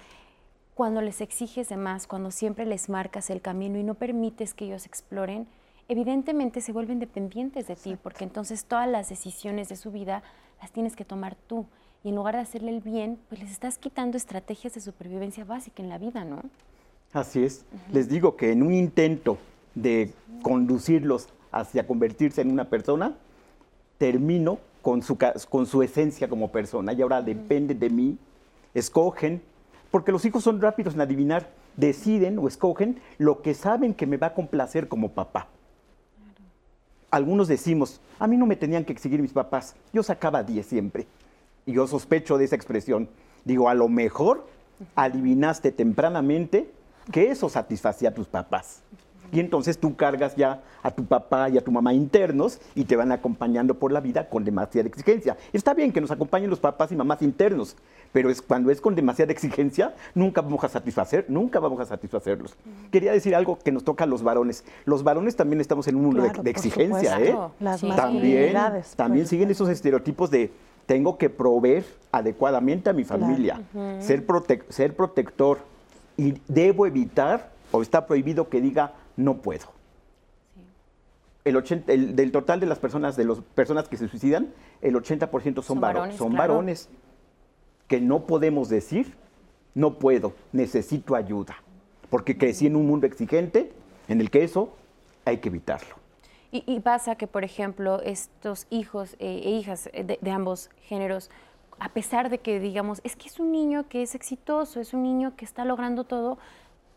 cuando les exiges de más, cuando siempre les marcas el camino y no permites que ellos exploren, evidentemente se vuelven dependientes de ti, porque entonces todas las decisiones de su vida las tienes que tomar tú y en lugar de hacerle el bien, pues les estás quitando estrategias de supervivencia básica en la vida, ¿no? Así es. Les digo que en un intento de conducirlos hacia convertirse en una persona, termino con su, con su esencia como persona. Y ahora depende de mí, escogen, porque los hijos son rápidos en adivinar, deciden o escogen lo que saben que me va a complacer como papá. Algunos decimos, a mí no me tenían que exigir mis papás, yo sacaba 10 siempre y yo sospecho de esa expresión. Digo, a lo mejor adivinaste tempranamente que eso satisfacía a tus papás. Y entonces tú cargas ya a tu papá y a tu mamá internos y te van acompañando por la vida con demasiada exigencia. Está bien que nos acompañen los papás y mamás internos, pero es, cuando es con demasiada exigencia, nunca vamos a satisfacer, nunca vamos a satisfacerlos. Quería decir algo que nos toca a los varones. Los varones también estamos en un mundo de, exigencia, ¿eh? Las también, también siguen esos estereotipos de tengo que proveer adecuadamente a mi familia, ser, ser protector y debo evitar o está prohibido que diga no puedo. El, del total de las personas, de las personas que se suicidan, el 80% son, son, varones, son varones que no podemos decir no puedo, necesito ayuda, porque crecí en un mundo exigente en el que eso hay que evitarlo. Y, pasa que, por ejemplo, estos hijos eh, e hijas de, ambos géneros, a pesar de que digamos, es que es un niño que es exitoso, es un niño que está logrando todo,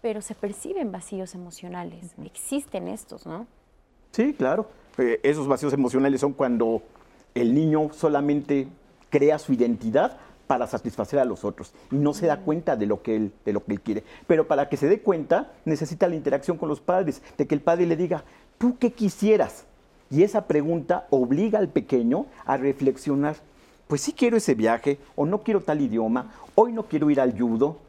pero se perciben vacíos emocionales. Existen estos, ¿no? Sí, claro. Eh, esos vacíos emocionales son cuando el niño solamente crea su identidad para satisfacer a los otros y no se da cuenta de lo que él de lo que él quiere. Pero para que se dé cuenta necesita la interacción con los padres, de que el padre le diga, ¿tú qué quisieras? Y esa pregunta obliga al pequeño a reflexionar, pues sí quiero ese viaje, o no quiero tal idioma, hoy no quiero ir al judo,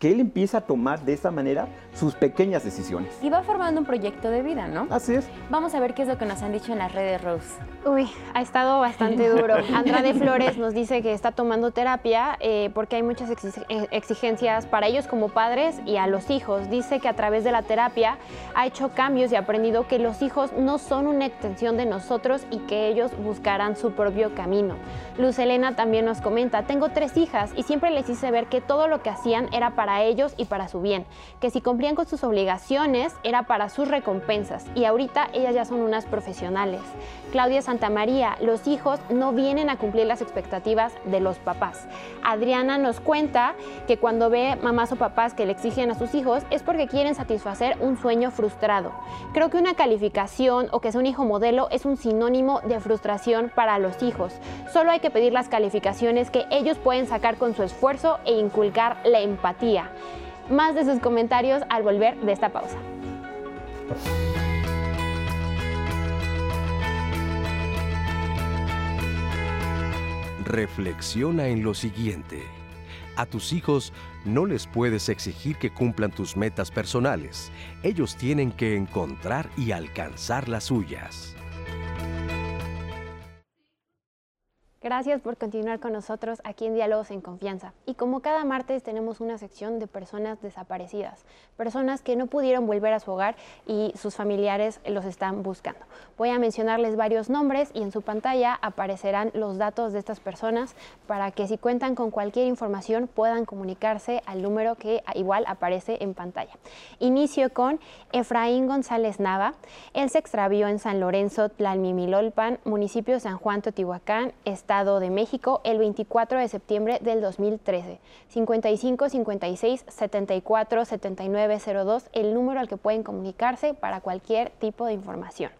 que él empieza a tomar de esa manera sus pequeñas decisiones. Y va formando un proyecto de vida, ¿no? Así es. Vamos a ver qué es lo que nos han dicho en las redes, Rose. Uy, ha estado bastante duro. Andrade Flores nos dice que está tomando terapia eh, porque hay muchas exigencias para ellos como padres y a los hijos. Dice que a través de la terapia ha hecho cambios y ha aprendido que los hijos no son una extensión de nosotros y que ellos buscarán su propio camino. Luz Elena también nos comenta, tengo tres hijas y siempre les hice ver que todo lo que hacían era para ellos y para su bien, que si cumplían con sus obligaciones era para sus recompensas y ahorita ellas ya son unas profesionales. Claudia Santamaría, los hijos no vienen a cumplir las expectativas de los papás. Adriana nos cuenta que cuando ve mamás o papás que le exigen a sus hijos es porque quieren satisfacer un sueño frustrado. Creo que una calificación o que sea un hijo modelo es un sinónimo de frustración para los hijos. Solo hay que pedir las calificaciones que ellos pueden sacar con su esfuerzo e inculcar la empatía. Más de sus comentarios al volver de esta pausa. Reflexiona en lo siguiente. A tus hijos no les puedes exigir que cumplan tus metas personales. Ellos tienen que encontrar y alcanzar las suyas. Gracias por continuar con nosotros aquí en Diálogos en Confianza. Y como cada martes tenemos una sección de personas desaparecidas, personas que no pudieron volver a su hogar y sus familiares los están buscando. Voy a mencionarles varios nombres y en su pantalla aparecerán los datos de estas personas para que si cuentan con cualquier información puedan comunicarse al número que igual aparece en pantalla. Inicio con Efraín González Nava. Él se extravió en San Lorenzo, Tlalmimilolpan, municipio de San Juan, Totihuacán, Estado de México el 24 de septiembre del 2013. 55 56 74 79 02, el número al que pueden comunicarse para cualquier tipo de información.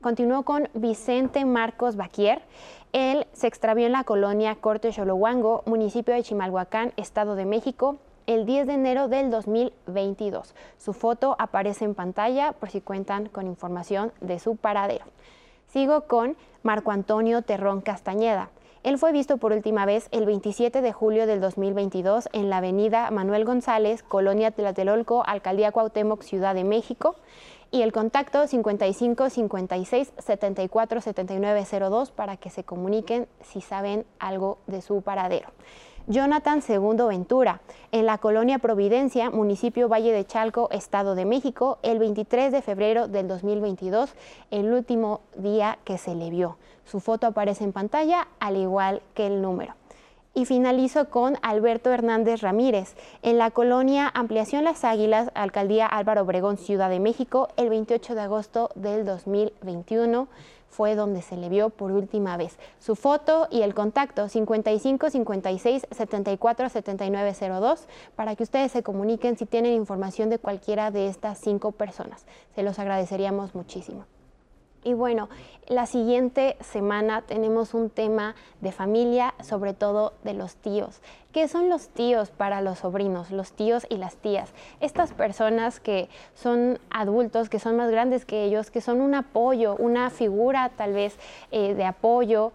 continuó con Vicente Marcos Baquier. Él se extravió en la colonia Corte Xolohuango, municipio de Chimalhuacán, Estado de México, el 10 de enero del 2022. Su foto aparece en pantalla por si cuentan con información de su paradero. Sigo con Marco Antonio Terrón Castañeda. Él fue visto por última vez el 27 de julio del 2022 en la avenida Manuel González, Colonia Tlatelolco, Alcaldía Cuauhtémoc, Ciudad de México. Y el contacto 55 56 74 79 02 para que se comuniquen si saben algo de su paradero. Jonathan Segundo Ventura, en la colonia Providencia, municipio Valle de Chalco, Estado de México, el 23 de febrero del 2022, el último día que se le vio. Su foto aparece en pantalla, al igual que el número. Y finalizo con Alberto Hernández Ramírez, en la colonia Ampliación Las Águilas, Alcaldía Álvaro Obregón, Ciudad de México, el 28 de agosto del 2021 fue donde se le vio por última vez. Su foto y el contacto 55 56 74 79 02 para que ustedes se comuniquen si tienen información de cualquiera de estas cinco personas. Se los agradeceríamos muchísimo. Y bueno, la siguiente semana tenemos un tema de familia, sobre todo de los tíos. ¿Qué son los tíos para los sobrinos, los tíos y las tías? Estas personas que son adultos, que son más grandes que ellos, que son un apoyo, una figura tal vez eh, de apoyo,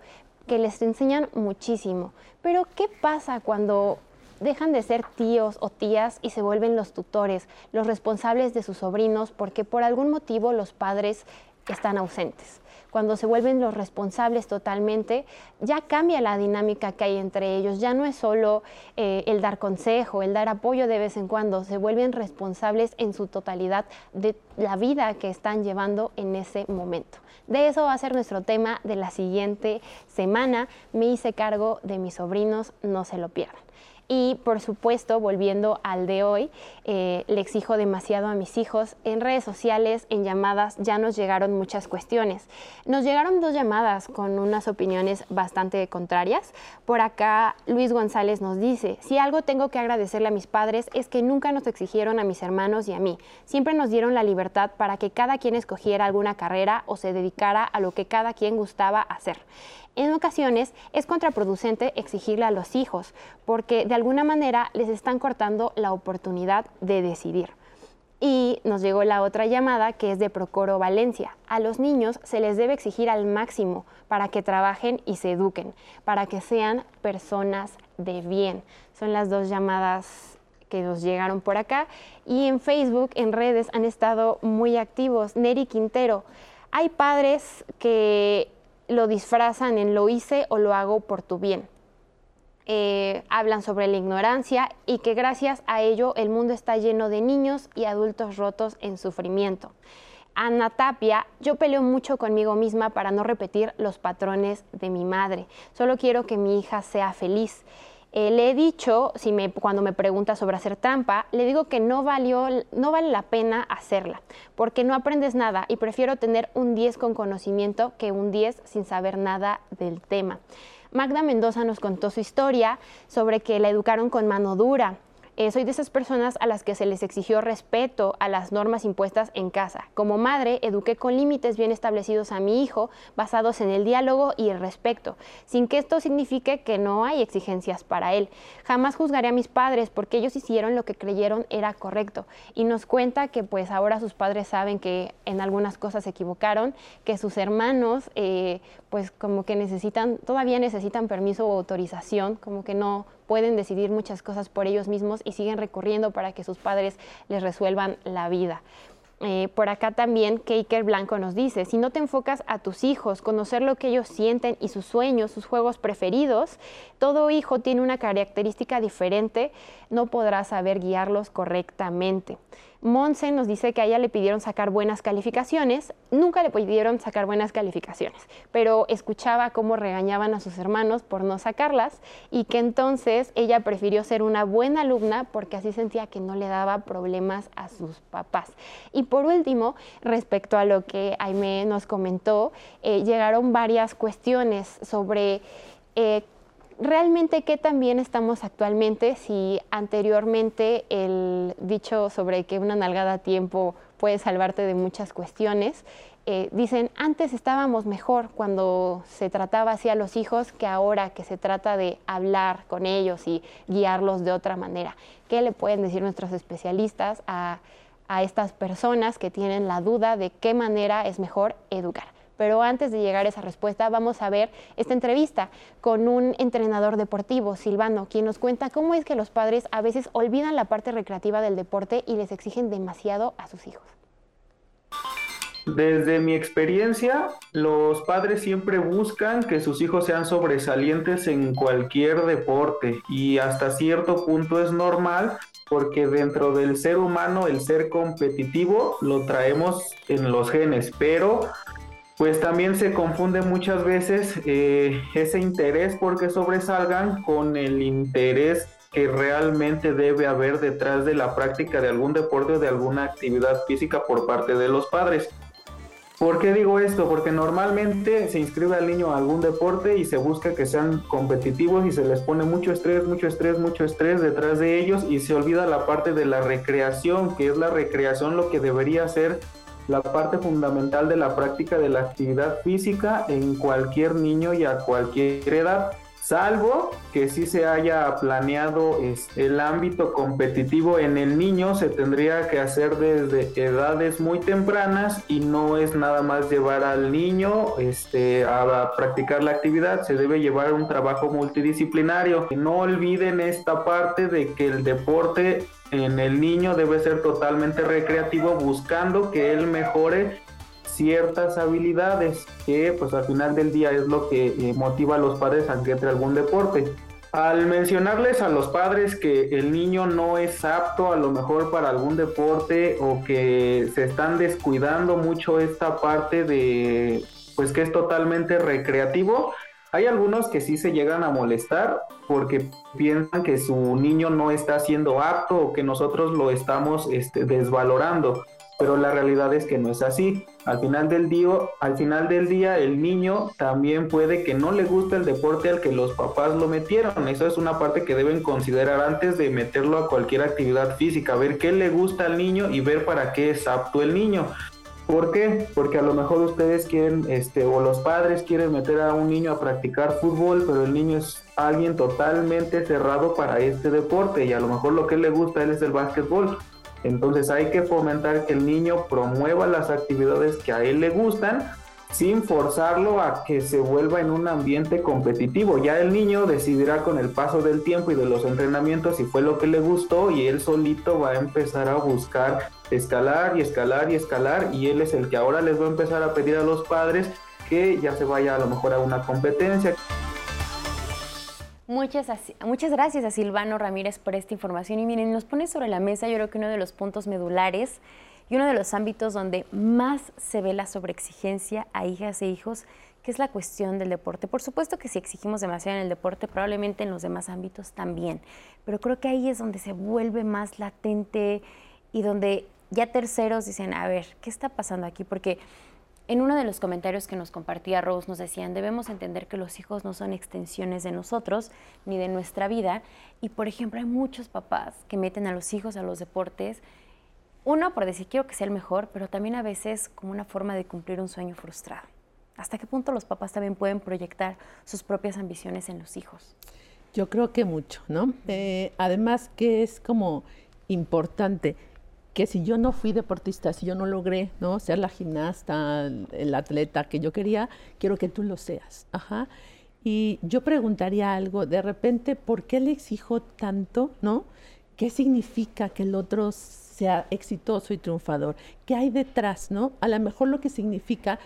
que les enseñan muchísimo. Pero ¿qué pasa cuando dejan de ser tíos o tías y se vuelven los tutores, los responsables de sus sobrinos, porque por algún motivo los padres están ausentes. Cuando se vuelven los responsables totalmente, ya cambia la dinámica que hay entre ellos. Ya no es solo eh, el dar consejo, el dar apoyo de vez en cuando, se vuelven responsables en su totalidad de la vida que están llevando en ese momento. De eso va a ser nuestro tema de la siguiente semana. Me hice cargo de mis sobrinos, no se lo pierdan. Y por supuesto, volviendo al de hoy, eh, le exijo demasiado a mis hijos. En redes sociales, en llamadas, ya nos llegaron muchas cuestiones. Nos llegaron dos llamadas con unas opiniones bastante contrarias. Por acá, Luis González nos dice, si algo tengo que agradecerle a mis padres es que nunca nos exigieron a mis hermanos y a mí. Siempre nos dieron la libertad para que cada quien escogiera alguna carrera o se dedicara a lo que cada quien gustaba hacer. En ocasiones es contraproducente exigirle a los hijos porque de alguna manera les están cortando la oportunidad de decidir. Y nos llegó la otra llamada que es de Procoro Valencia. A los niños se les debe exigir al máximo para que trabajen y se eduquen, para que sean personas de bien. Son las dos llamadas que nos llegaron por acá. Y en Facebook, en redes, han estado muy activos. Neri Quintero. Hay padres que lo disfrazan en lo hice o lo hago por tu bien. Eh, hablan sobre la ignorancia y que gracias a ello el mundo está lleno de niños y adultos rotos en sufrimiento. Ana Tapia, yo peleo mucho conmigo misma para no repetir los patrones de mi madre. Solo quiero que mi hija sea feliz. Eh, le he dicho, si me, cuando me pregunta sobre hacer trampa, le digo que no, valió, no vale la pena hacerla, porque no aprendes nada y prefiero tener un 10 con conocimiento que un 10 sin saber nada del tema. Magda Mendoza nos contó su historia sobre que la educaron con mano dura, eh, soy de esas personas a las que se les exigió respeto a las normas impuestas en casa. Como madre, eduqué con límites bien establecidos a mi hijo, basados en el diálogo y el respeto, sin que esto signifique que no hay exigencias para él. Jamás juzgaré a mis padres porque ellos hicieron lo que creyeron era correcto. Y nos cuenta que pues ahora sus padres saben que en algunas cosas se equivocaron, que sus hermanos eh, pues como que necesitan, todavía necesitan permiso o autorización, como que no pueden decidir muchas cosas por ellos mismos y siguen recurriendo para que sus padres les resuelvan la vida. Eh, por acá también Keiker Blanco nos dice, si no te enfocas a tus hijos, conocer lo que ellos sienten y sus sueños, sus juegos preferidos, todo hijo tiene una característica diferente, no podrás saber guiarlos correctamente. Monse nos dice que a ella le pidieron sacar buenas calificaciones, nunca le pidieron sacar buenas calificaciones, pero escuchaba cómo regañaban a sus hermanos por no sacarlas y que entonces ella prefirió ser una buena alumna porque así sentía que no le daba problemas a sus papás. Y por último, respecto a lo que Aime nos comentó, eh, llegaron varias cuestiones sobre... Eh, realmente qué también estamos actualmente si anteriormente el dicho sobre que una nalgada a tiempo puede salvarte de muchas cuestiones, eh, dicen antes estábamos mejor cuando se trataba así a los hijos que ahora que se trata de hablar con ellos y guiarlos de otra manera. ¿Qué le pueden decir nuestros especialistas a, a estas personas que tienen la duda de qué manera es mejor educar? Pero antes de llegar a esa respuesta, vamos a ver esta entrevista con un entrenador deportivo, Silvano, quien nos cuenta cómo es que los padres a veces olvidan la parte recreativa del deporte y les exigen demasiado a sus hijos. Desde mi experiencia, los padres siempre buscan que sus hijos sean sobresalientes en cualquier deporte y hasta cierto punto es normal porque dentro del ser humano el ser competitivo lo traemos en los genes, pero pues también se confunde muchas veces eh, ese interés porque sobresalgan con el interés que realmente debe haber detrás de la práctica de algún deporte o de alguna actividad física por parte de los padres. ¿Por qué digo esto? Porque normalmente se inscribe al niño a algún deporte y se busca que sean competitivos y se les pone mucho estrés, mucho estrés, mucho estrés detrás de ellos y se olvida la parte de la recreación, que es la recreación lo que debería ser la parte fundamental de la práctica de la actividad física en cualquier niño y a cualquier edad, salvo que si se haya planeado el ámbito competitivo en el niño, se tendría que hacer desde edades muy tempranas y no es nada más llevar al niño este, a practicar la actividad, se debe llevar un trabajo multidisciplinario. No olviden esta parte de que el deporte en el niño debe ser totalmente recreativo buscando que él mejore ciertas habilidades que pues al final del día es lo que eh, motiva a los padres a que entre algún deporte. Al mencionarles a los padres que el niño no es apto a lo mejor para algún deporte o que se están descuidando mucho esta parte de pues que es totalmente recreativo, hay algunos que sí se llegan a molestar porque piensan que su niño no está siendo apto o que nosotros lo estamos este, desvalorando, pero la realidad es que no es así. Al final del día, al final del día, el niño también puede que no le guste el deporte al que los papás lo metieron. Eso es una parte que deben considerar antes de meterlo a cualquier actividad física, ver qué le gusta al niño y ver para qué es apto el niño. ¿Por qué? Porque a lo mejor ustedes quieren, este, o los padres quieren meter a un niño a practicar fútbol, pero el niño es alguien totalmente cerrado para este deporte y a lo mejor lo que le gusta a él es el básquetbol. Entonces hay que fomentar que el niño promueva las actividades que a él le gustan sin forzarlo a que se vuelva en un ambiente competitivo. Ya el niño decidirá con el paso del tiempo y de los entrenamientos si fue lo que le gustó y él solito va a empezar a buscar escalar y escalar y escalar y él es el que ahora les va a empezar a pedir a los padres que ya se vaya a lo mejor a una competencia. Muchas, muchas gracias a Silvano Ramírez por esta información y miren, nos pone sobre la mesa yo creo que uno de los puntos medulares y uno de los ámbitos donde más se ve la sobreexigencia a hijas e hijos, que es la cuestión del deporte. Por supuesto que si exigimos demasiado en el deporte, probablemente en los demás ámbitos también, pero creo que ahí es donde se vuelve más latente y donde ya terceros dicen, a ver, ¿qué está pasando aquí? Porque en uno de los comentarios que nos compartía Rose nos decían, debemos entender que los hijos no son extensiones de nosotros ni de nuestra vida. Y por ejemplo, hay muchos papás que meten a los hijos a los deportes uno, por decir quiero que sea el mejor, pero también a veces como una forma de cumplir un sueño frustrado. ¿Hasta qué punto los papás también pueden proyectar sus propias ambiciones en los hijos? Yo creo que mucho, ¿no? Eh, además que es como importante que si yo no fui deportista, si yo no logré ¿no? ser la gimnasta, el atleta que yo quería, quiero que tú lo seas. Ajá. Y yo preguntaría algo, de repente, ¿por qué le exijo tanto? ¿No? ¿Qué significa que el otro sea exitoso y triunfador. ¿Qué hay detrás, no? A lo mejor lo que significa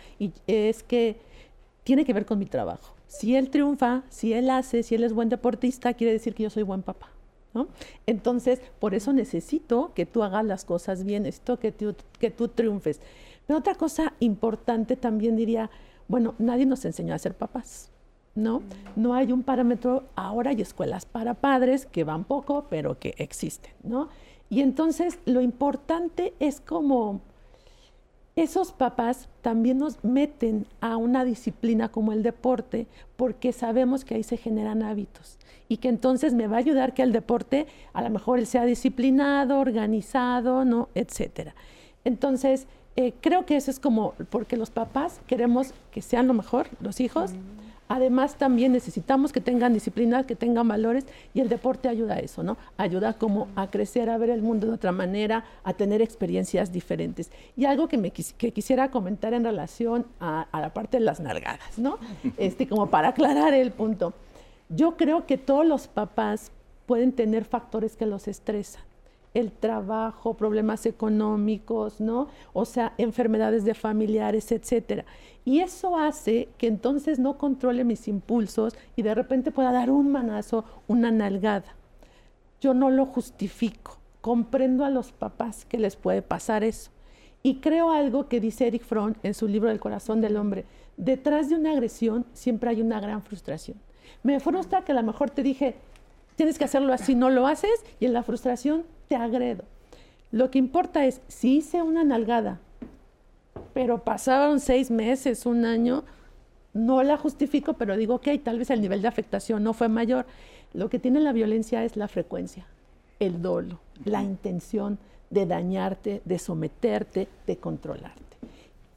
es que tiene que ver con mi trabajo. Si él triunfa, si él hace, si él es buen deportista, quiere decir que yo soy buen papá. ¿No? Entonces, por eso necesito que tú hagas las cosas bien, necesito que tú, que tú triunfes. Pero otra cosa importante también diría, bueno, nadie nos enseñó a ser papás. ¿no? No hay un parámetro, ahora hay escuelas para padres que van poco, pero que existen, ¿no? Y entonces lo importante es como esos papás también nos meten a una disciplina como el deporte porque sabemos que ahí se generan hábitos y que entonces me va a ayudar que el deporte a lo mejor sea disciplinado, organizado, ¿no? etcétera. Entonces, eh, creo que eso es como porque los papás queremos que sean lo mejor, los hijos. Además, también necesitamos que tengan disciplina, que tengan valores, y el deporte ayuda a eso, ¿no? Ayuda como a crecer, a ver el mundo de otra manera, a tener experiencias diferentes. Y algo que, me que quisiera comentar en relación a, la parte de las nalgadas, ¿no? Este, como para aclarar el punto. Yo creo que todos los papás pueden tener factores que los estresan el trabajo, problemas económicos, ¿no? O sea, enfermedades de familiares, etcétera. Y eso hace que entonces no controle mis impulsos y de repente pueda dar un manazo, una nalgada. Yo no lo justifico. Comprendo a los papás que les puede pasar eso. Y creo algo que dice Eric Fromm en su libro El corazón del hombre. Detrás de una agresión siempre hay una gran frustración. Me frustra que a lo mejor te dije, tienes que hacerlo así, no lo haces, y en la frustración te agredo. Lo que importa es, si hice una nalgada, pero pasaron seis meses, un año, no la justifico, pero digo, ok, tal vez el nivel de afectación no fue mayor. Lo que tiene la violencia es la frecuencia, el dolo, la intención de dañarte, de someterte, de controlarte,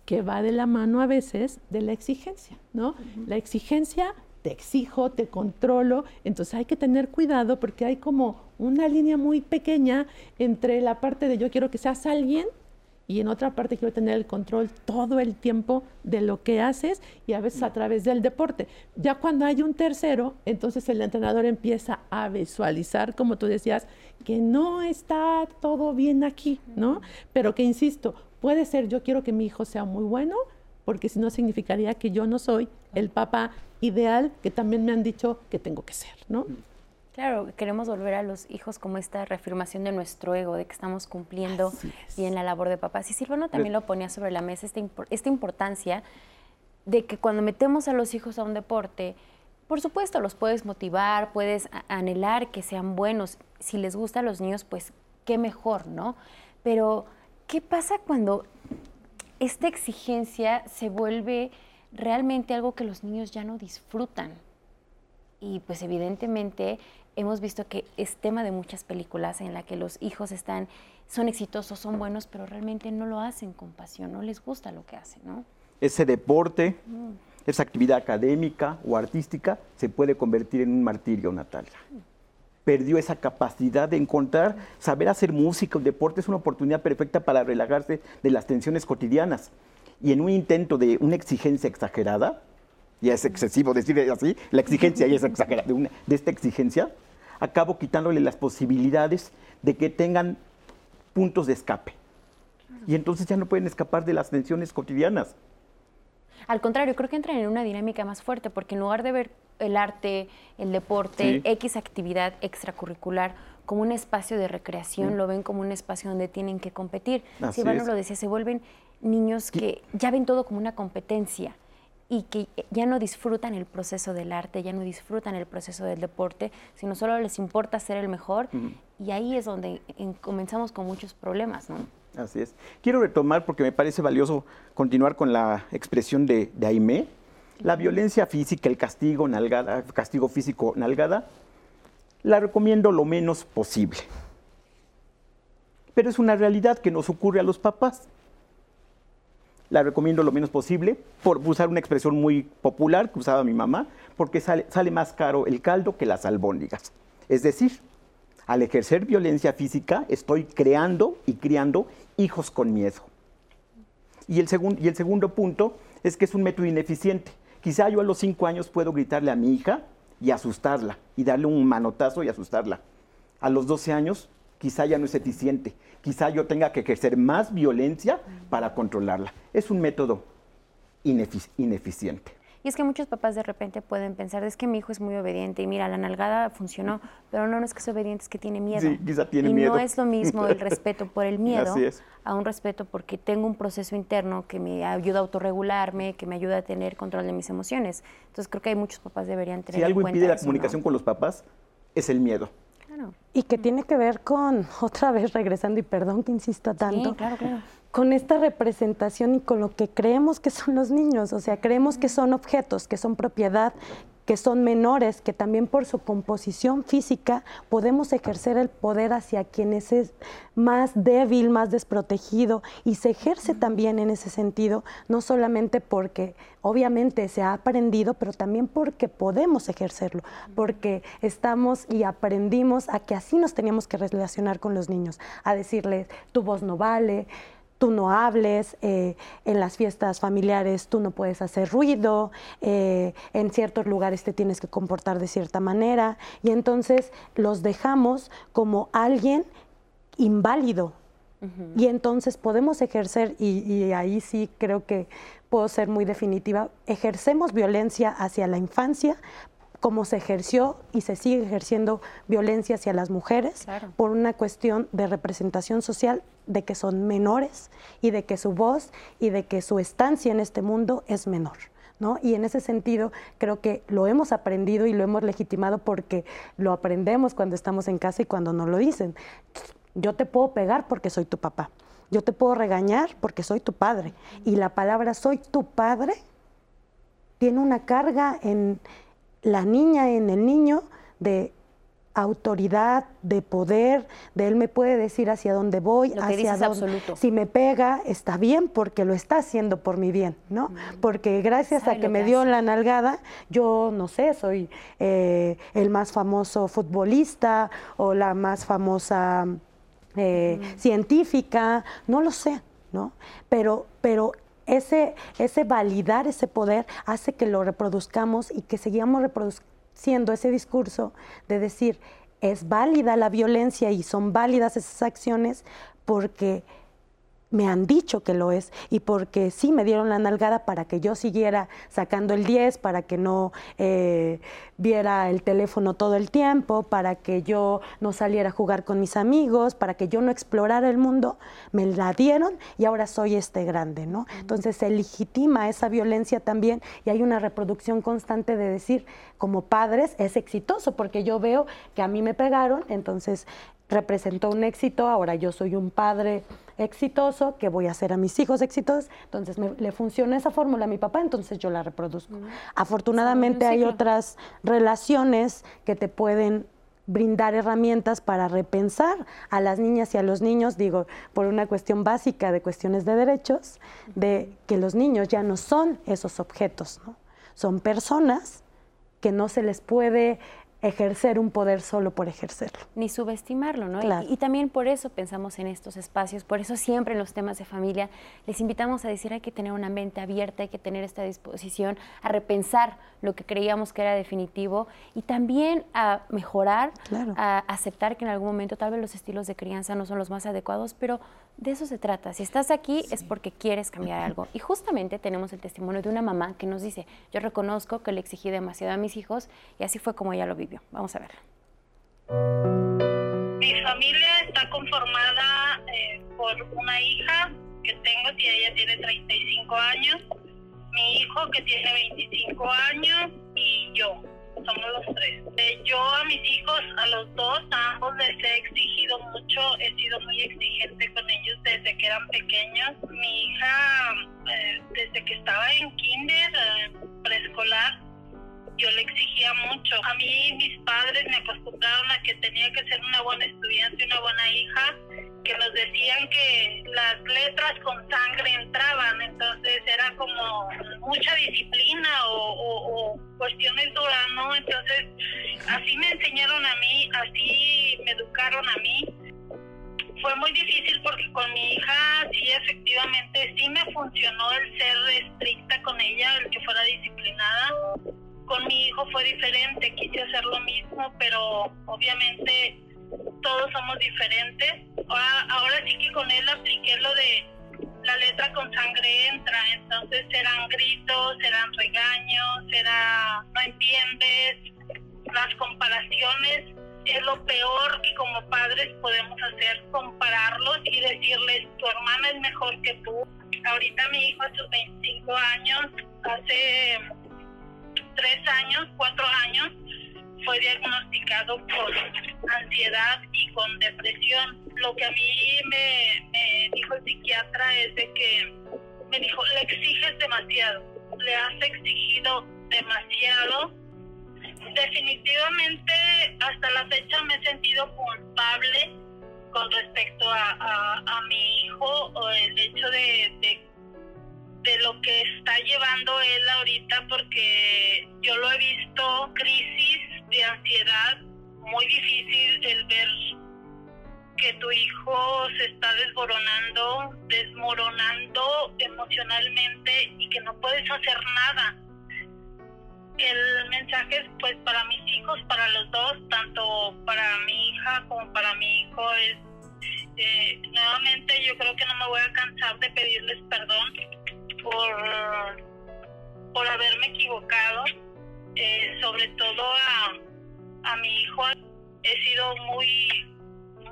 que va de la mano a veces de la exigencia, ¿no? La exigencia te exijo, te controlo, entonces hay que tener cuidado porque hay como una línea muy pequeña entre la parte de yo quiero que seas alguien y en otra parte quiero tener el control todo el tiempo de lo que haces y a veces a través del deporte. Ya cuando hay un tercero, entonces el entrenador empieza a visualizar, como tú decías, que no está todo bien aquí, ¿no? Pero que, insisto, puede ser yo quiero que mi hijo sea muy bueno, porque si no significaría que yo no soy el papá ideal que también me han dicho que tengo que ser, ¿no? Claro, queremos volver a los hijos como esta reafirmación de nuestro ego, de que estamos cumpliendo bien la labor de papás. Y Silvano también lo ponía sobre la mesa, esta, esta importancia de que cuando metemos a los hijos a un deporte, por supuesto, los puedes motivar, puedes anhelar que sean buenos. Si les gusta a los niños, pues qué mejor, ¿no? Pero, ¿qué pasa cuando esta exigencia se vuelve realmente algo que los niños ya no disfrutan. Y pues evidentemente hemos visto que es tema de muchas películas en la que los hijos están, son exitosos, son buenos, pero realmente no lo hacen con pasión, no les gusta lo que hacen, ¿no? Ese deporte, esa actividad académica o artística se puede convertir en un martirio, Natalia. Perdió esa capacidad de encontrar, saber hacer música, el deporte es una oportunidad perfecta para relajarse de las tensiones cotidianas y en un intento de una exigencia exagerada, y es excesivo decir así, la exigencia ya es exagerada, de, de esta exigencia, acabo quitándole las posibilidades de que tengan puntos de escape. Y entonces ya no pueden escapar de las tensiones cotidianas. Al contrario, creo que entran en una dinámica más fuerte, porque en lugar de ver el arte, el deporte, X actividad extracurricular como un espacio de recreación, lo ven como un espacio donde tienen que competir. Si Iván lo decía, se vuelven niños que ya ven todo como una competencia y que ya no disfrutan el proceso del arte, ya no disfrutan el proceso del deporte, sino solo les importa ser el mejor y ahí es donde comenzamos con muchos problemas, ¿no? Así es. Quiero retomar porque me parece valioso continuar con la expresión de, de Aimé. La violencia física, el castigo, nalgada, castigo físico, nalgada, la recomiendo lo menos posible. Pero es una realidad que nos ocurre a los papás la recomiendo lo menos posible, por usar una expresión muy popular que usaba mi mamá, porque sale, sale más caro el caldo que las albóndigas. Es decir, al ejercer violencia física estoy creando y criando hijos con miedo. Y el, y el segundo punto es que es un método ineficiente. Quizá yo a los cinco años puedo gritarle a mi hija y asustarla, y darle un manotazo y asustarla. A los 12 años quizá ya no es eficiente, quizá yo tenga que ejercer más violencia para controlarla. Es un método ineficiente. Y es que muchos papás de repente pueden pensar, es que mi hijo es muy obediente y mira, la nalgada funcionó, pero no, no es que es obediente, es que tiene miedo. Sí, quizá tiene y miedo. no es lo mismo el respeto por el miedo a un respeto porque tengo un proceso interno que me ayuda a autorregularme, que me ayuda a tener control de mis emociones. Entonces creo que hay muchos papás deberían tener Si algo impide la comunicación con los papás, es el miedo. Y que tiene que ver con, otra vez regresando, y perdón que insista tanto, con esta representación y con lo que creemos que son los niños, o sea, creemos que son objetos, que son propiedad, que son menores, que también por su composición física podemos ejercer el poder hacia quienes es más débil, más desprotegido, y se ejerce también en ese sentido, no solamente porque obviamente se ha aprendido, pero también porque podemos ejercerlo, porque estamos y aprendimos a que así nos teníamos que relacionar con los niños, a decirles, tu voz no vale, tú no hables, eh, en las fiestas familiares tú no puedes hacer ruido, eh, en ciertos lugares te tienes que comportar de cierta manera, y entonces los dejamos como alguien inválido. Y entonces podemos ejercer, y, y ahí sí creo que puedo ser muy definitiva, ejercemos violencia hacia la infancia como se ejerció y se sigue ejerciendo violencia hacia las mujeres por una cuestión de representación social de que son menores y de que su voz y de que su estancia en este mundo es menor. ¿No? Y en ese sentido creo que lo hemos aprendido y lo hemos legitimado porque lo aprendemos cuando estamos en casa y cuando nos lo dicen. Yo te puedo pegar porque soy tu papá. Yo te puedo regañar porque soy tu padre. Y la palabra soy tu padre tiene una carga en, la niña en el niño de autoridad, de poder, de él me puede decir hacia dónde voy, hacia dónde. Si me pega, está bien porque lo está haciendo por mi bien, ¿no? Porque gracias a que me dio la nalgada, yo no sé, soy eh, el más famoso futbolista o la más famosa eh, científica, no lo sé, ¿no? Pero, pero ese, ese validar ese poder hace que lo reproduzcamos y que seguimos reproduciendo ese discurso de decir, es válida la violencia y son válidas esas acciones porque me han dicho que lo es y porque sí me dieron la nalgada para que yo siguiera sacando el 10, para que no eh, viera el teléfono todo el tiempo, para que yo no saliera a jugar con mis amigos, para que yo no explorara el mundo, me la dieron y ahora soy este grande, ¿no? Entonces se legitima esa violencia también y hay una reproducción constante de decir, como padres es exitoso, porque yo veo que a mí me pegaron, entonces representó un éxito, ahora yo soy un padre exitoso, que voy a hacer a mis hijos exitosos, entonces le funciona esa fórmula a mi papá, entonces yo la reproduzco. Afortunadamente hay otras relaciones que te pueden brindar herramientas para repensar a las niñas y a los niños, digo, por una cuestión básica de cuestiones de derechos, de que los niños ya no son esos objetos, ¿no? son personas que no se les puede ejercer un poder solo por ejercerlo. Ni subestimarlo, ¿no? Y, también por eso pensamos en estos espacios, por eso siempre en los temas de familia les invitamos a decir hay que tener una mente abierta, hay que tener esta disposición a repensar lo que creíamos que era definitivo y también a mejorar, a aceptar que en algún momento tal vez los estilos de crianza no son los más adecuados, pero de eso se trata. Si estás aquí es porque quieres cambiar algo. Y justamente tenemos el testimonio de una mamá que nos dice, yo reconozco que le exigí demasiado a mis hijos y así fue como ella lo vivió. Vamos a ver. Mi familia está conformada eh, por una hija que tengo, si ella tiene 35 años, mi hijo que tiene 25 años y yo somos los tres. Yo a mis hijos, a los dos, a ambos les he exigido mucho, he sido muy exigente con ellos desde que eran pequeños. Mi hija, eh, desde que estaba en kinder, eh, preescolar, yo le exigía mucho. A mí mis padres me acostumbraron a que tenía que ser una buena estudiante, una buena hija, que nos decían que las letras con sangre entraban, entonces era como mucha disciplina o, o cuestiones duras, ¿no? Entonces así me enseñaron a mí, así me educaron a mí. Fue muy difícil porque con mi hija sí efectivamente sí me funcionó el ser estricta con ella, el que fuera disciplinada con mi hijo fue diferente, quise hacer lo mismo, pero obviamente todos somos diferentes. Ahora, sí que con él apliqué lo de la letra con sangre entra, entonces eran gritos, eran regaños, era no entiendes, las comparaciones es lo peor que como padres podemos hacer, compararlos y decirles, tu hermana es mejor que tú. Ahorita mi hijo a sus 25 años, hace tres años, cuatro años, fue diagnosticado por ansiedad y con depresión. Lo que a mí me, me dijo el psiquiatra es de que me dijo, le exiges demasiado, le has exigido demasiado. Definitivamente hasta la fecha me he sentido culpable con respecto a, a, mi hijo o el hecho de, de, de, lo que está llevando él ahorita porque yo lo he visto crisis de ansiedad muy difícil el ver que tu hijo se está desmoronando, desmoronando emocionalmente y que no puedes hacer nada. El mensaje es pues para mis hijos, para los dos, tanto para mi hija como para mi hijo, es eh, nuevamente yo creo que no me voy a cansar de pedirles perdón por, por haberme equivocado, eh, sobre todo a, a mi hijo. He sido muy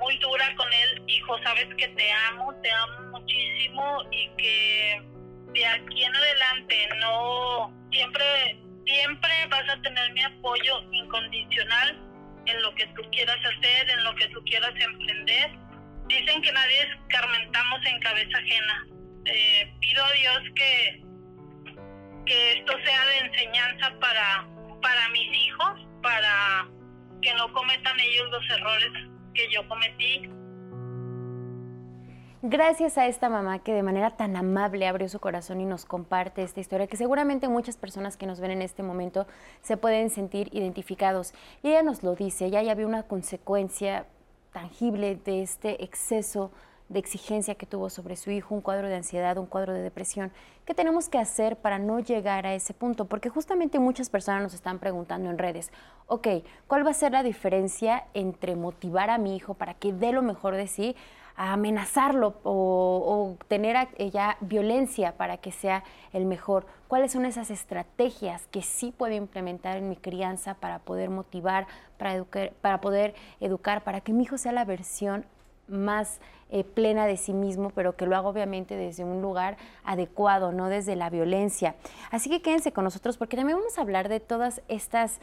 muy dura con él, hijo, sabes que te amo, te amo muchísimo y que de aquí en adelante no, siempre, siempre vas a tener mi apoyo incondicional en lo que tú quieras hacer, en lo que tú quieras emprender. Dicen que nadie escarmentamos en cabeza ajena. Eh, pido a Dios que, que esto sea de enseñanza para, para mis hijos, para que no cometan ellos los errores que yo cometí. Gracias a esta mamá que de manera tan amable abrió su corazón y nos comparte esta historia, que seguramente muchas personas que nos ven en este momento se pueden sentir identificados. Y ella nos lo dice, ella ya vio una consecuencia tangible de este exceso de exigencia que tuvo sobre su hijo, un cuadro de ansiedad, un cuadro de depresión. ¿Qué tenemos que hacer para no llegar a ese punto? Porque justamente muchas personas nos están preguntando en redes, ok, ¿cuál va a ser la diferencia entre motivar a mi hijo para que dé lo mejor de sí, amenazarlo o, tener ya violencia para que sea el mejor? ¿Cuáles son esas estrategias que sí puedo implementar en mi crianza para poder motivar, para, educar, para poder educar, para que mi hijo sea la versión más eh, plena de sí mismo, pero que lo haga obviamente desde un lugar adecuado, no desde la violencia. Así que quédense con nosotros porque también vamos a hablar de todas estas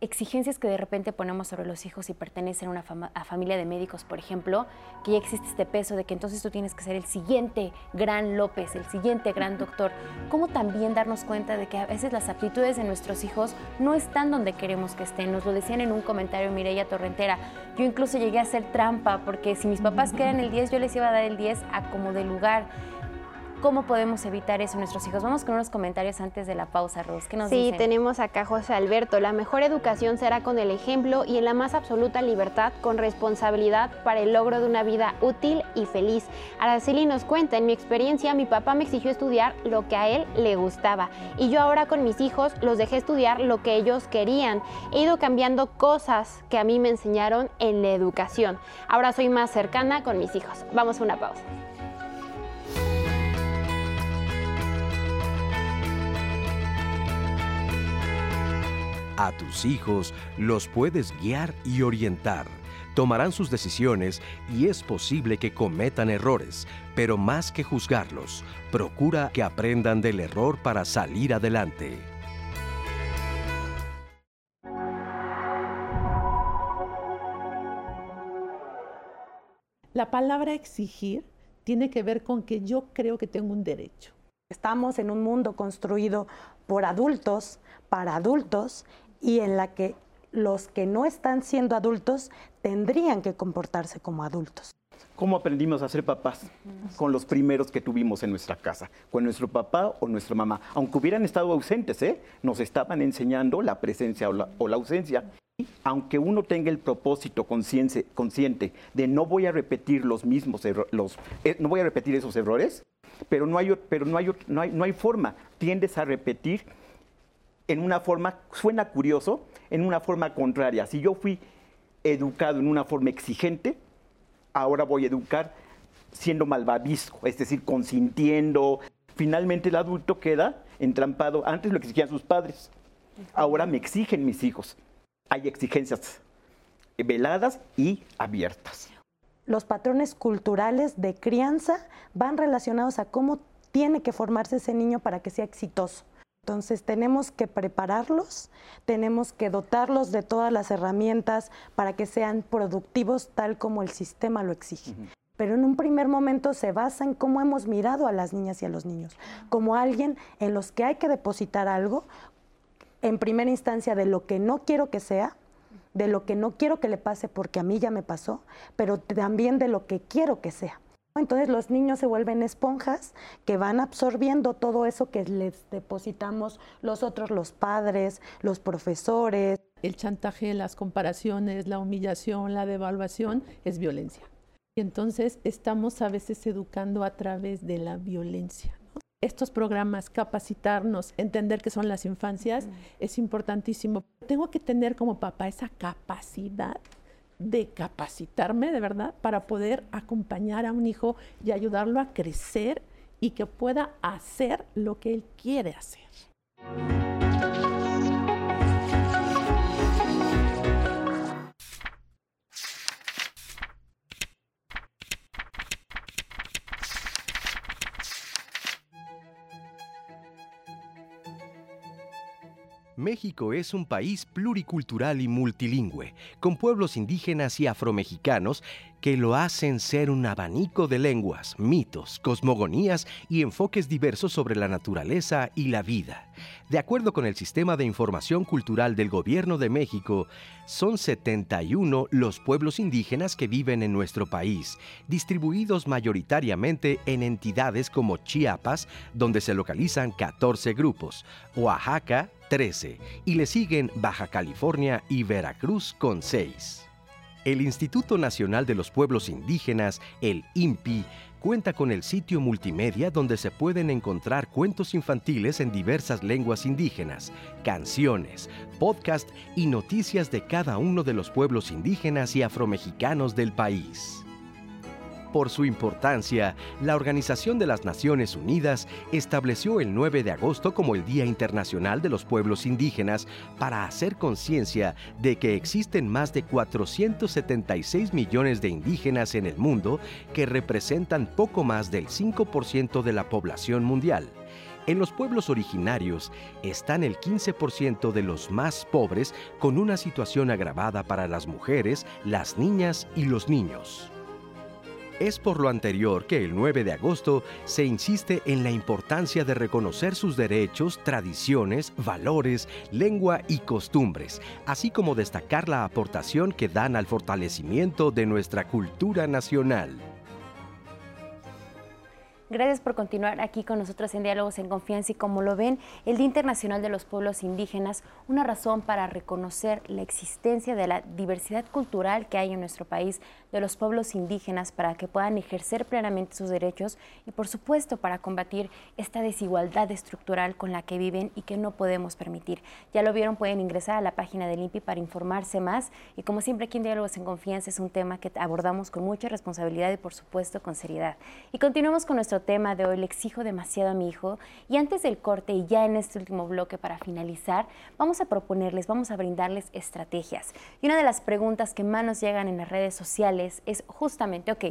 exigencias que de repente ponemos sobre los hijos y pertenecen a una familia de médicos, por ejemplo, que ya existe este peso de que entonces tú tienes que ser el siguiente gran López, el siguiente gran doctor. ¿Cómo también darnos cuenta de que a veces las aptitudes de nuestros hijos no están donde queremos que estén? Nos lo decían en un comentario Mireya Torrentera. Yo incluso llegué a hacer trampa porque si mis papás querían el 10, yo les iba a dar el 10 a como de lugar. ¿Cómo podemos evitar eso en nuestros hijos? Vamos con unos comentarios antes de la pausa, Ros. ¿Qué nos sí, tenemos acá José Alberto. La mejor educación será con el ejemplo y en la más absoluta libertad, con responsabilidad para el logro de una vida útil y feliz. Araceli nos cuenta, en mi experiencia, mi papá me exigió estudiar lo que a él le gustaba y yo ahora con mis hijos los dejé estudiar lo que ellos querían. He ido cambiando cosas que a mí me enseñaron en la educación. Ahora soy más cercana con mis hijos. Vamos a una pausa. A tus hijos los puedes guiar y orientar. Tomarán sus decisiones y es posible que cometan errores, pero más que juzgarlos, procura que aprendan del error para salir adelante. La palabra exigir tiene que ver con que yo creo que tengo un derecho. Estamos en un mundo construido por adultos, para adultos, y en la que los que no están siendo adultos tendrían que comportarse como adultos. ¿Cómo aprendimos a ser papás? Con los primeros que tuvimos en nuestra casa, con nuestro papá o nuestra mamá. Aunque hubieran estado ausentes, ¿eh? nos estaban enseñando la presencia o la, ausencia. aunque uno tenga el propósito consciente de no voy a repetir los mismos eh, no voy a repetir esos errores, pero no hay, pero no hay, no hay, no hay forma. Tiendes a repetir en una forma, suena curioso, en una forma contraria. Si yo fui educado en una forma exigente, ahora voy a educar siendo malvavisco, es decir, consintiendo. Finalmente el adulto queda entrampado. Antes lo exigían sus padres, ahora me exigen mis hijos. Hay exigencias veladas y abiertas. Los patrones culturales de crianza van relacionados a cómo tiene que formarse ese niño para que sea exitoso Entonces tenemos que prepararlos, tenemos que dotarlos de todas las herramientas para que sean productivos tal como el sistema lo exige. Pero en un primer momento se basa en cómo hemos mirado a las niñas y a los niños, como alguien en los que hay que depositar algo, en primera instancia de lo que no quiero que sea, de lo que no quiero que le pase porque a mí ya me pasó, pero también de lo que quiero que sea. Entonces los niños se vuelven esponjas que van absorbiendo todo eso que les depositamos los otros, los padres, los profesores. El chantaje, las comparaciones, la humillación, la devaluación es violencia. Y entonces estamos a veces educando a través de la violencia. Estos programas, capacitarnos, entender que son las infancias, es importantísimo. Tengo que tener como papá esa capacidad de capacitarme de verdad para poder acompañar a un hijo y ayudarlo a crecer y que pueda hacer lo que él quiere hacer. México es un país pluricultural y multilingüe, con pueblos indígenas y afromexicanos que lo hacen ser un abanico de lenguas, mitos, cosmogonías y enfoques diversos sobre la naturaleza y la vida. De acuerdo con el Sistema de Información Cultural del Gobierno de México, son 71 los pueblos indígenas que viven en nuestro país, distribuidos mayoritariamente en entidades como Chiapas, donde se localizan 14 grupos, Oaxaca, 13, y le siguen Baja California y Veracruz con 6. El Instituto Nacional de los Pueblos Indígenas, el INPI, cuenta con el sitio multimedia donde se pueden encontrar cuentos infantiles en diversas lenguas indígenas, canciones, podcast y noticias de cada uno de los pueblos indígenas y afromexicanos del país. Por su importancia, la Organización de las Naciones Unidas estableció el 9 de agosto como el Día Internacional de los Pueblos Indígenas para hacer conciencia de que existen más de 476 millones de indígenas en el mundo que representan poco más del 5% de la población mundial. En los pueblos originarios están el 15% de los más pobres con una situación agravada para las mujeres, las niñas y los niños. Es por lo anterior que el 9 de agosto se insiste en la importancia de reconocer sus derechos, tradiciones, valores, lengua y costumbres, así como destacar la aportación que dan al fortalecimiento de nuestra cultura nacional. Gracias por continuar aquí con nosotros en Diálogos en Confianza y como lo ven, el Día Internacional de los Pueblos Indígenas, una razón para reconocer la existencia de la diversidad cultural que hay en nuestro país, de los pueblos indígenas para que puedan ejercer plenamente sus derechos y por supuesto para combatir esta desigualdad estructural con la que viven y que no podemos permitir. Ya lo vieron, pueden ingresar a la página del INPI para informarse más y como siempre aquí en Diálogos en Confianza es un tema que abordamos con mucha responsabilidad y por supuesto con seriedad. Y continuamos con nuestro tema de hoy, le exijo demasiado a mi hijo. Y antes del corte y ya en este último bloque para finalizar, vamos a proponerles, vamos a brindarles estrategias. Y una de las preguntas que más nos llegan en las redes sociales es justamente, ok,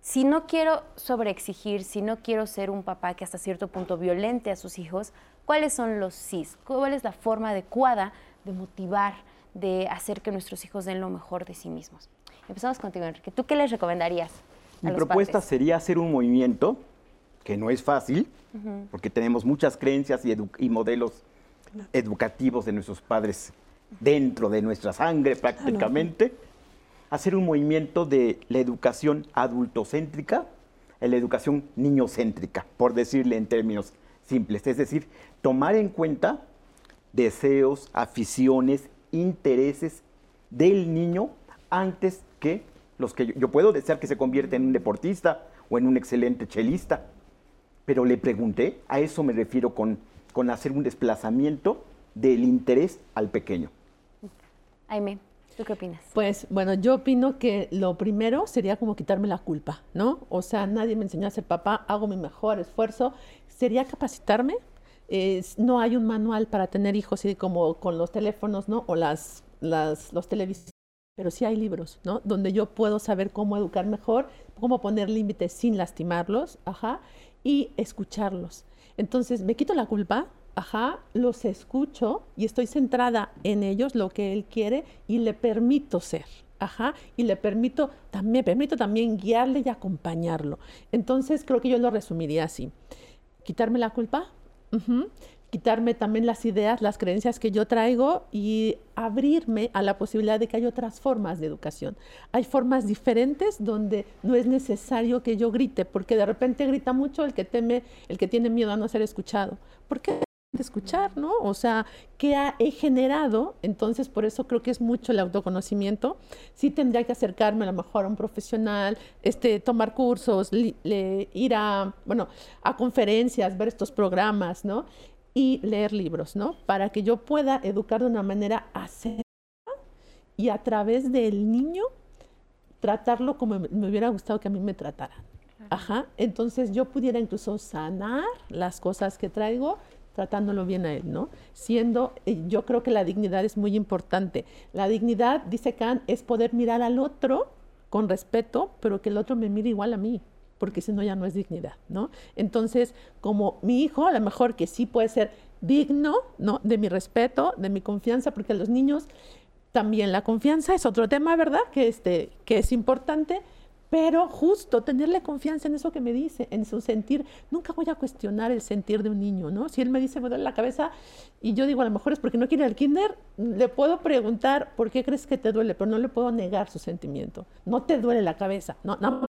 si no quiero sobreexigir, si no quiero ser un papá que hasta cierto punto violente a sus hijos, ¿cuáles son los sís? ¿Cuál es la forma adecuada de motivar, de hacer que nuestros hijos den lo mejor de sí mismos? Empezamos contigo, Enrique. ¿Tú qué les recomendarías? Mi propuesta sería hacer un movimiento que no es fácil, porque tenemos muchas creencias y, modelos educativos de nuestros padres dentro de nuestra sangre prácticamente, hacer un movimiento de la educación adultocéntrica a la educación niñocéntrica, por decirle en términos simples. Es decir, tomar en cuenta deseos, aficiones, intereses del niño antes que los que yo, yo puedo desear que se convierta en un deportista o en un excelente chelista, pero le pregunté, a eso me refiero con, con hacer un desplazamiento del interés al pequeño. Aime, ¿tú qué opinas? Pues bueno, yo opino que lo primero sería como quitarme la culpa, ¿no? O sea, nadie me enseñó a ser papá, hago mi mejor esfuerzo. Sería capacitarme. no hay un manual para tener hijos, así como con los teléfonos, ¿no? O las, las, los televisores pero sí hay libros, ¿no? Donde yo puedo saber cómo educar mejor, cómo poner límites sin lastimarlos, ajá, y escucharlos. Entonces, me quito la culpa, ajá, los escucho y estoy centrada en ellos, lo que él quiere, y le permito ser. Ajá, y le permito, también, permito también guiarle y acompañarlo. Entonces creo que yo lo resumiría así. Quitarme la culpa, quitarme también las ideas, las creencias que yo traigo y abrirme a la posibilidad de que hay otras formas de educación. Hay formas diferentes donde no es necesario que yo grite, porque de repente grita mucho el que teme, el que tiene miedo a no ser escuchado. ¿Por qué? escuchar, ¿no? O sea, ¿qué he generado? Entonces, por eso creo que es mucho el autoconocimiento. Sí tendría que acercarme a lo mejor a un profesional, este, tomar cursos, ir a, bueno, a conferencias, ver estos programas, ¿no? Y leer libros, ¿no? Para que yo pueda educar de una manera asertiva y a través del niño tratarlo como me hubiera gustado que a mí me trataran. Ajá. Entonces yo pudiera incluso sanar las cosas que traigo tratándolo bien a él, ¿no? Siendo, eh, yo creo que la dignidad es muy importante. La dignidad, dice Kant, es poder mirar al otro con respeto, pero que el otro me mire igual a mí porque si no ya no es dignidad, ¿no? Entonces, como mi hijo, a lo mejor que sí puede ser digno, ¿no? De mi respeto, de mi confianza, porque los niños también la confianza es otro tema, ¿verdad? Que, este, que es importante, pero justo tenerle confianza en eso que me dice, en su sentir. Nunca voy a cuestionar el sentir de un niño, ¿no? Si él me dice, me duele la cabeza, y yo digo, a lo mejor es porque no quiere el kinder, le puedo preguntar, ¿por qué crees que te duele? Pero no le puedo negar su sentimiento. No te duele la cabeza, no